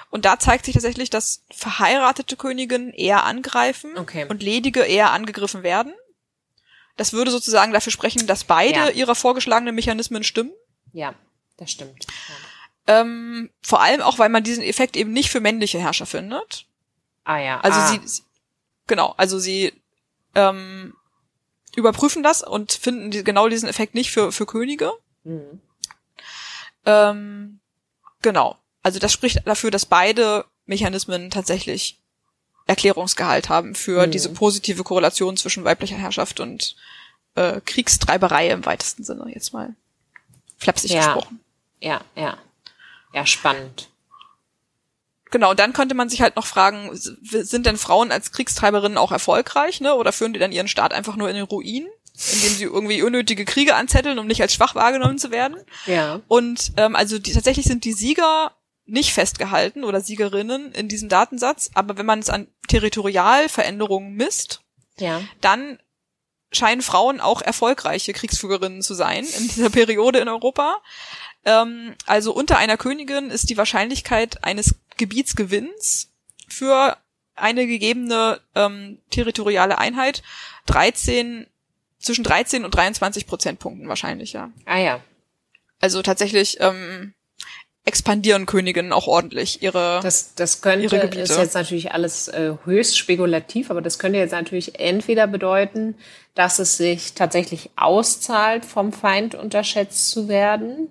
Und da zeigt sich tatsächlich, dass verheiratete Königinnen eher angreifen Okay. und ledige eher angegriffen werden. Das würde sozusagen dafür sprechen, dass beide Ja. ihrer vorgeschlagenen Mechanismen stimmen. Ja, das stimmt. Ja. Ähm, vor allem auch, weil man diesen Effekt eben nicht für männliche Herrscher findet. Ah ja. Also ah. sie, genau, also sie ähm, überprüfen das und finden die, genau diesen Effekt nicht für, für Könige. Mhm. Ähm, genau. Also das spricht dafür, dass beide Mechanismen tatsächlich Erklärungsgehalt haben für Mhm. diese positive Korrelation zwischen weiblicher Herrschaft und äh, Kriegstreiberei im weitesten Sinne, jetzt mal flapsig Ja. gesprochen. Ja, ja. Ja, spannend. Genau, und dann könnte man sich halt noch fragen, sind denn Frauen als Kriegstreiberinnen auch erfolgreich, ne? Oder führen die dann ihren Staat einfach nur in den Ruin, indem sie irgendwie unnötige Kriege anzetteln, um nicht als schwach wahrgenommen zu werden? Ja. Und ähm, also die, tatsächlich sind die Sieger nicht festgehalten oder Siegerinnen in diesem Datensatz, aber wenn man es an Territorialveränderungen misst, Ja. dann scheinen Frauen auch erfolgreiche Kriegsführerinnen zu sein in dieser Periode in Europa. Ähm, also unter einer Königin ist die Wahrscheinlichkeit eines Gebietsgewinns für eine gegebene ähm, territoriale Einheit 13 zwischen 13 und 23 Prozentpunkten wahrscheinlich, ja. Ah ja. Also tatsächlich ähm, expandieren Königinnen auch ordentlich ihre. Das, das könnte, ihre Gebiete. ist jetzt natürlich alles äh, höchst spekulativ, aber das könnte jetzt natürlich entweder bedeuten, dass es sich tatsächlich auszahlt, vom Feind unterschätzt zu werden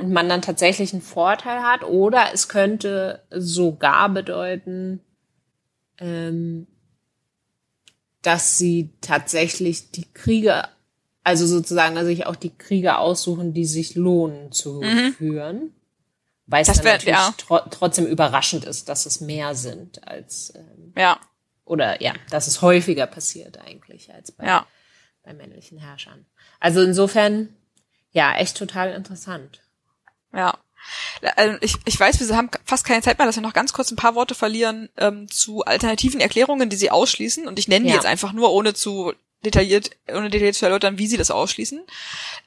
und man dann tatsächlich einen Vorteil hat, oder es könnte sogar bedeuten, ähm, dass sie tatsächlich die Kriege, also sozusagen also sich auch die Kriege aussuchen, die sich lohnen zu führen. Weil es natürlich ja. tro trotzdem überraschend ist, dass es mehr sind als ähm, ja, oder ja, dass es häufiger passiert eigentlich als bei, ja. bei männlichen Herrschern. Also insofern ja echt total interessant. Ja. Also Ich, ich weiß, wir haben fast keine Zeit mehr, dass wir noch ganz kurz ein paar Worte verlieren ähm, zu alternativen Erklärungen, die sie ausschließen. Und ich nenne die Ja. jetzt einfach nur, ohne zu detailliert, ohne detailliert zu erläutern, wie sie das ausschließen.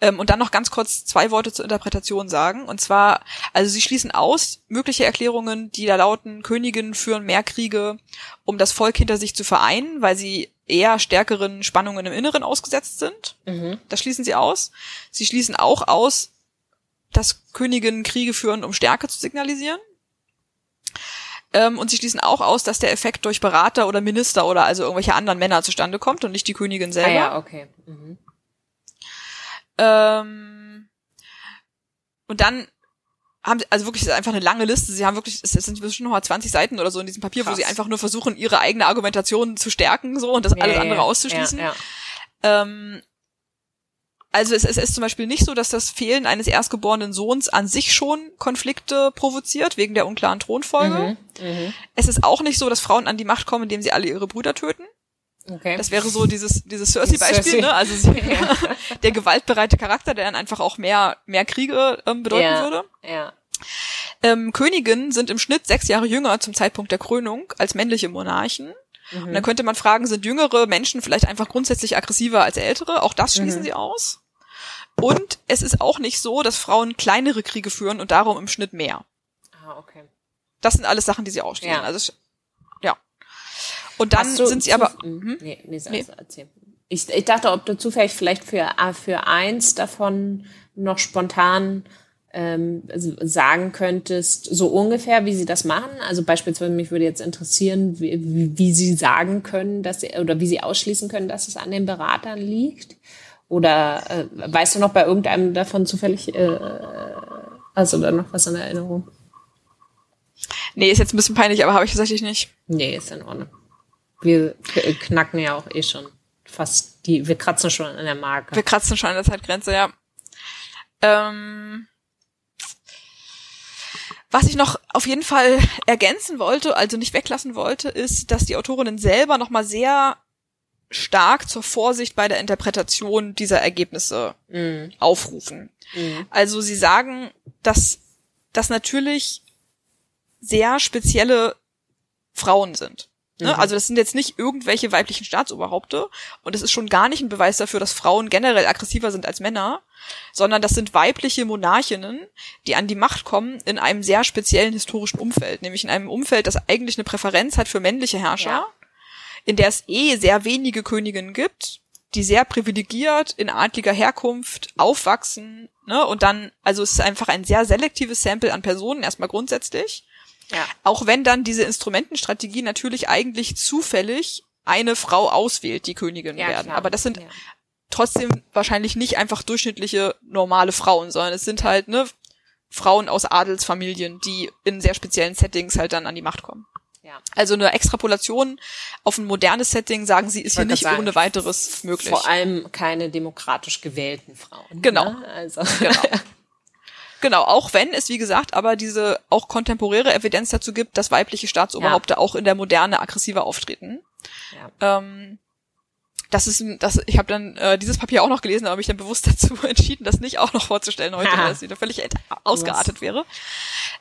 Ähm, und dann noch ganz kurz zwei Worte zur Interpretation sagen. Und zwar, also sie schließen aus mögliche Erklärungen, die da lauten, Königinnen führen mehr Kriege, um das Volk hinter sich zu vereinen, weil sie eher stärkeren Spannungen im Inneren ausgesetzt sind. Das schließen sie aus. Sie schließen auch aus, dass Königinnen Kriege führen, um Stärke zu signalisieren. Ähm, und sie schließen auch aus, dass der Effekt durch Berater oder Minister oder also irgendwelche anderen Männer zustande kommt und nicht die Königin Ah selber. ja, okay. Mhm. Ähm, und dann haben sie, also wirklich, es ist einfach eine lange Liste. Sie haben wirklich, es sind bestimmt noch mal 20 Seiten oder so in diesem Papier, wo Krass. sie einfach nur versuchen, ihre eigene Argumentation zu stärken, so, und das Ja, alles andere ja. auszuschließen. Ja. Ähm, also es, es ist zum Beispiel nicht so, dass das Fehlen eines erstgeborenen Sohns an sich schon Konflikte provoziert, wegen der unklaren Thronfolge. Mhm. Mhm. Es ist auch nicht so, dass Frauen an die Macht kommen, indem sie alle ihre Brüder töten. Okay. Das wäre so dieses, dieses Cersei-Beispiel, Cersei. ne? Also sie, der gewaltbereite Charakter, der dann einfach auch mehr, mehr Kriege ähm, bedeuten Ja. würde. ja. Ähm, Königinnen sind im Schnitt sechs Jahre jünger zum Zeitpunkt der Krönung als männliche Monarchen. Und dann könnte man fragen, sind jüngere Menschen vielleicht einfach grundsätzlich aggressiver als ältere? Auch das schließen sie aus. Und es ist auch nicht so, dass Frauen kleinere Kriege führen und darum im Schnitt mehr. Ah, okay. Das sind alles Sachen, die sie ausschließen. Ja. Also ja. Und dann du sind sie aber. Mhm. Nee, nee, Nee. erzähl. Ich, ich dachte, ob du zufällig vielleicht für, ah, für eins davon noch spontan ähm, s- sagen könntest, so ungefähr, wie sie das machen. Also beispielsweise mich würde jetzt interessieren, wie, wie, sie sagen können, dass sie, oder wie sie ausschließen können, dass es an den Beratern liegt. Oder äh, weißt du noch bei irgendeinem davon zufällig, äh, du da noch was in Erinnerung? Nee, ist jetzt ein bisschen peinlich, aber habe ich tatsächlich nicht. Nee, ist in Ordnung. Wir knacken ja auch eh schon fast die, wir kratzen schon an der Marke. Wir kratzen schon an der Zeitgrenze, ja. Ähm, was ich noch auf jeden Fall ergänzen wollte, also nicht weglassen wollte, ist, dass die Autorinnen selber nochmal sehr stark zur Vorsicht bei der Interpretation dieser Ergebnisse Mhm. aufrufen. Mhm. Also sie sagen, dass das natürlich sehr spezielle Frauen sind. Ne? Mhm. Also das sind jetzt nicht irgendwelche weiblichen Staatsoberhaupte und es ist schon gar nicht ein Beweis dafür, dass Frauen generell aggressiver sind als Männer, sondern das sind weibliche Monarchinnen, die an die Macht kommen in einem sehr speziellen historischen Umfeld, nämlich in einem Umfeld, das eigentlich eine Präferenz hat für männliche Herrscher, Ja. in der es eh sehr wenige Königinnen gibt, die sehr privilegiert in adliger Herkunft aufwachsen, ne, und dann, also es ist einfach ein sehr selektives Sample an Personen, erstmal grundsätzlich. Ja. Auch wenn dann diese Instrumentenstrategie natürlich eigentlich zufällig eine Frau auswählt, die Königin Ja, werden. klar. Aber das sind Ja. trotzdem wahrscheinlich nicht einfach durchschnittliche normale Frauen, sondern es sind halt, ne, Frauen aus Adelsfamilien, die in sehr speziellen Settings halt dann an die Macht kommen. Ja. Also eine Extrapolation auf ein modernes Setting, sagen sie, ist hier nicht sagen, ohne weiteres möglich. Vor allem keine demokratisch gewählten Frauen. Genau. Ne? Also. Genau. Genau, auch wenn es, wie gesagt, aber diese auch kontemporäre Evidenz dazu gibt, dass weibliche Staatsoberhaupte auch in der Moderne aggressiver auftreten. Ja. Ähm, das ist, das, ich habe dann äh, dieses Papier auch noch gelesen, aber mich dann bewusst dazu entschieden, das nicht auch noch vorzustellen heute, weil es wieder völlig ausgeartet wäre.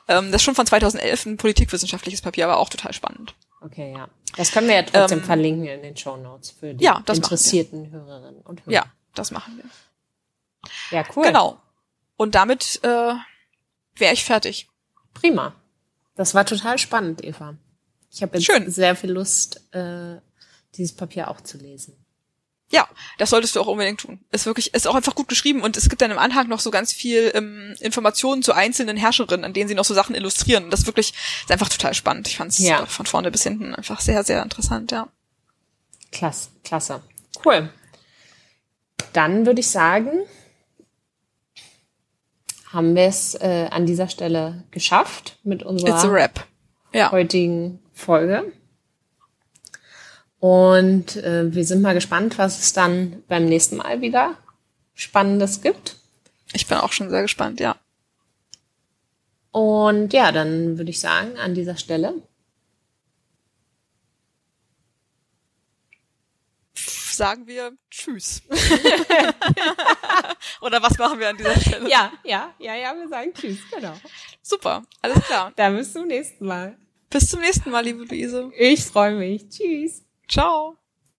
Ähm, das ist schon von 2011 ein politikwissenschaftliches Papier, aber auch total spannend. Okay, ja. Das können wir ja trotzdem Ähm, verlinken in den Show Notes für die Ja, interessierten Hörerinnen und Hörer. Ja, das machen wir. Ja, cool. Genau. Und damit äh, wäre ich fertig. Prima. Das war total spannend, Eva. Ich habe jetzt Schön. sehr viel Lust, äh, dieses Papier auch zu lesen. Ja, das solltest du auch unbedingt tun. Ist wirklich, ist auch einfach gut geschrieben und es gibt dann im Anhang noch so ganz viel ähm, Informationen zu einzelnen Herrscherinnen, an denen sie noch so Sachen illustrieren. Und das ist wirklich, ist einfach total spannend. Ich fand es Ja. von vorne bis hinten einfach sehr, sehr interessant, ja. Klasse, klasse. Cool. Dann würde ich sagen, haben wir es äh, an dieser Stelle geschafft mit unserer. Ja. heutigen Folge. Und äh, wir sind mal gespannt, was es dann beim nächsten Mal wieder Spannendes gibt. Ich bin auch schon sehr gespannt, ja. Und ja, dann würde ich sagen, an dieser Stelle Sagen wir Tschüss. Oder was machen wir an dieser Stelle? Ja, ja, ja, ja, wir sagen Tschüss, genau. Super, alles klar. Dann bis zum nächsten Mal. Bis zum nächsten Mal, liebe Luise. Ich freue mich. Tschüss. Ciao.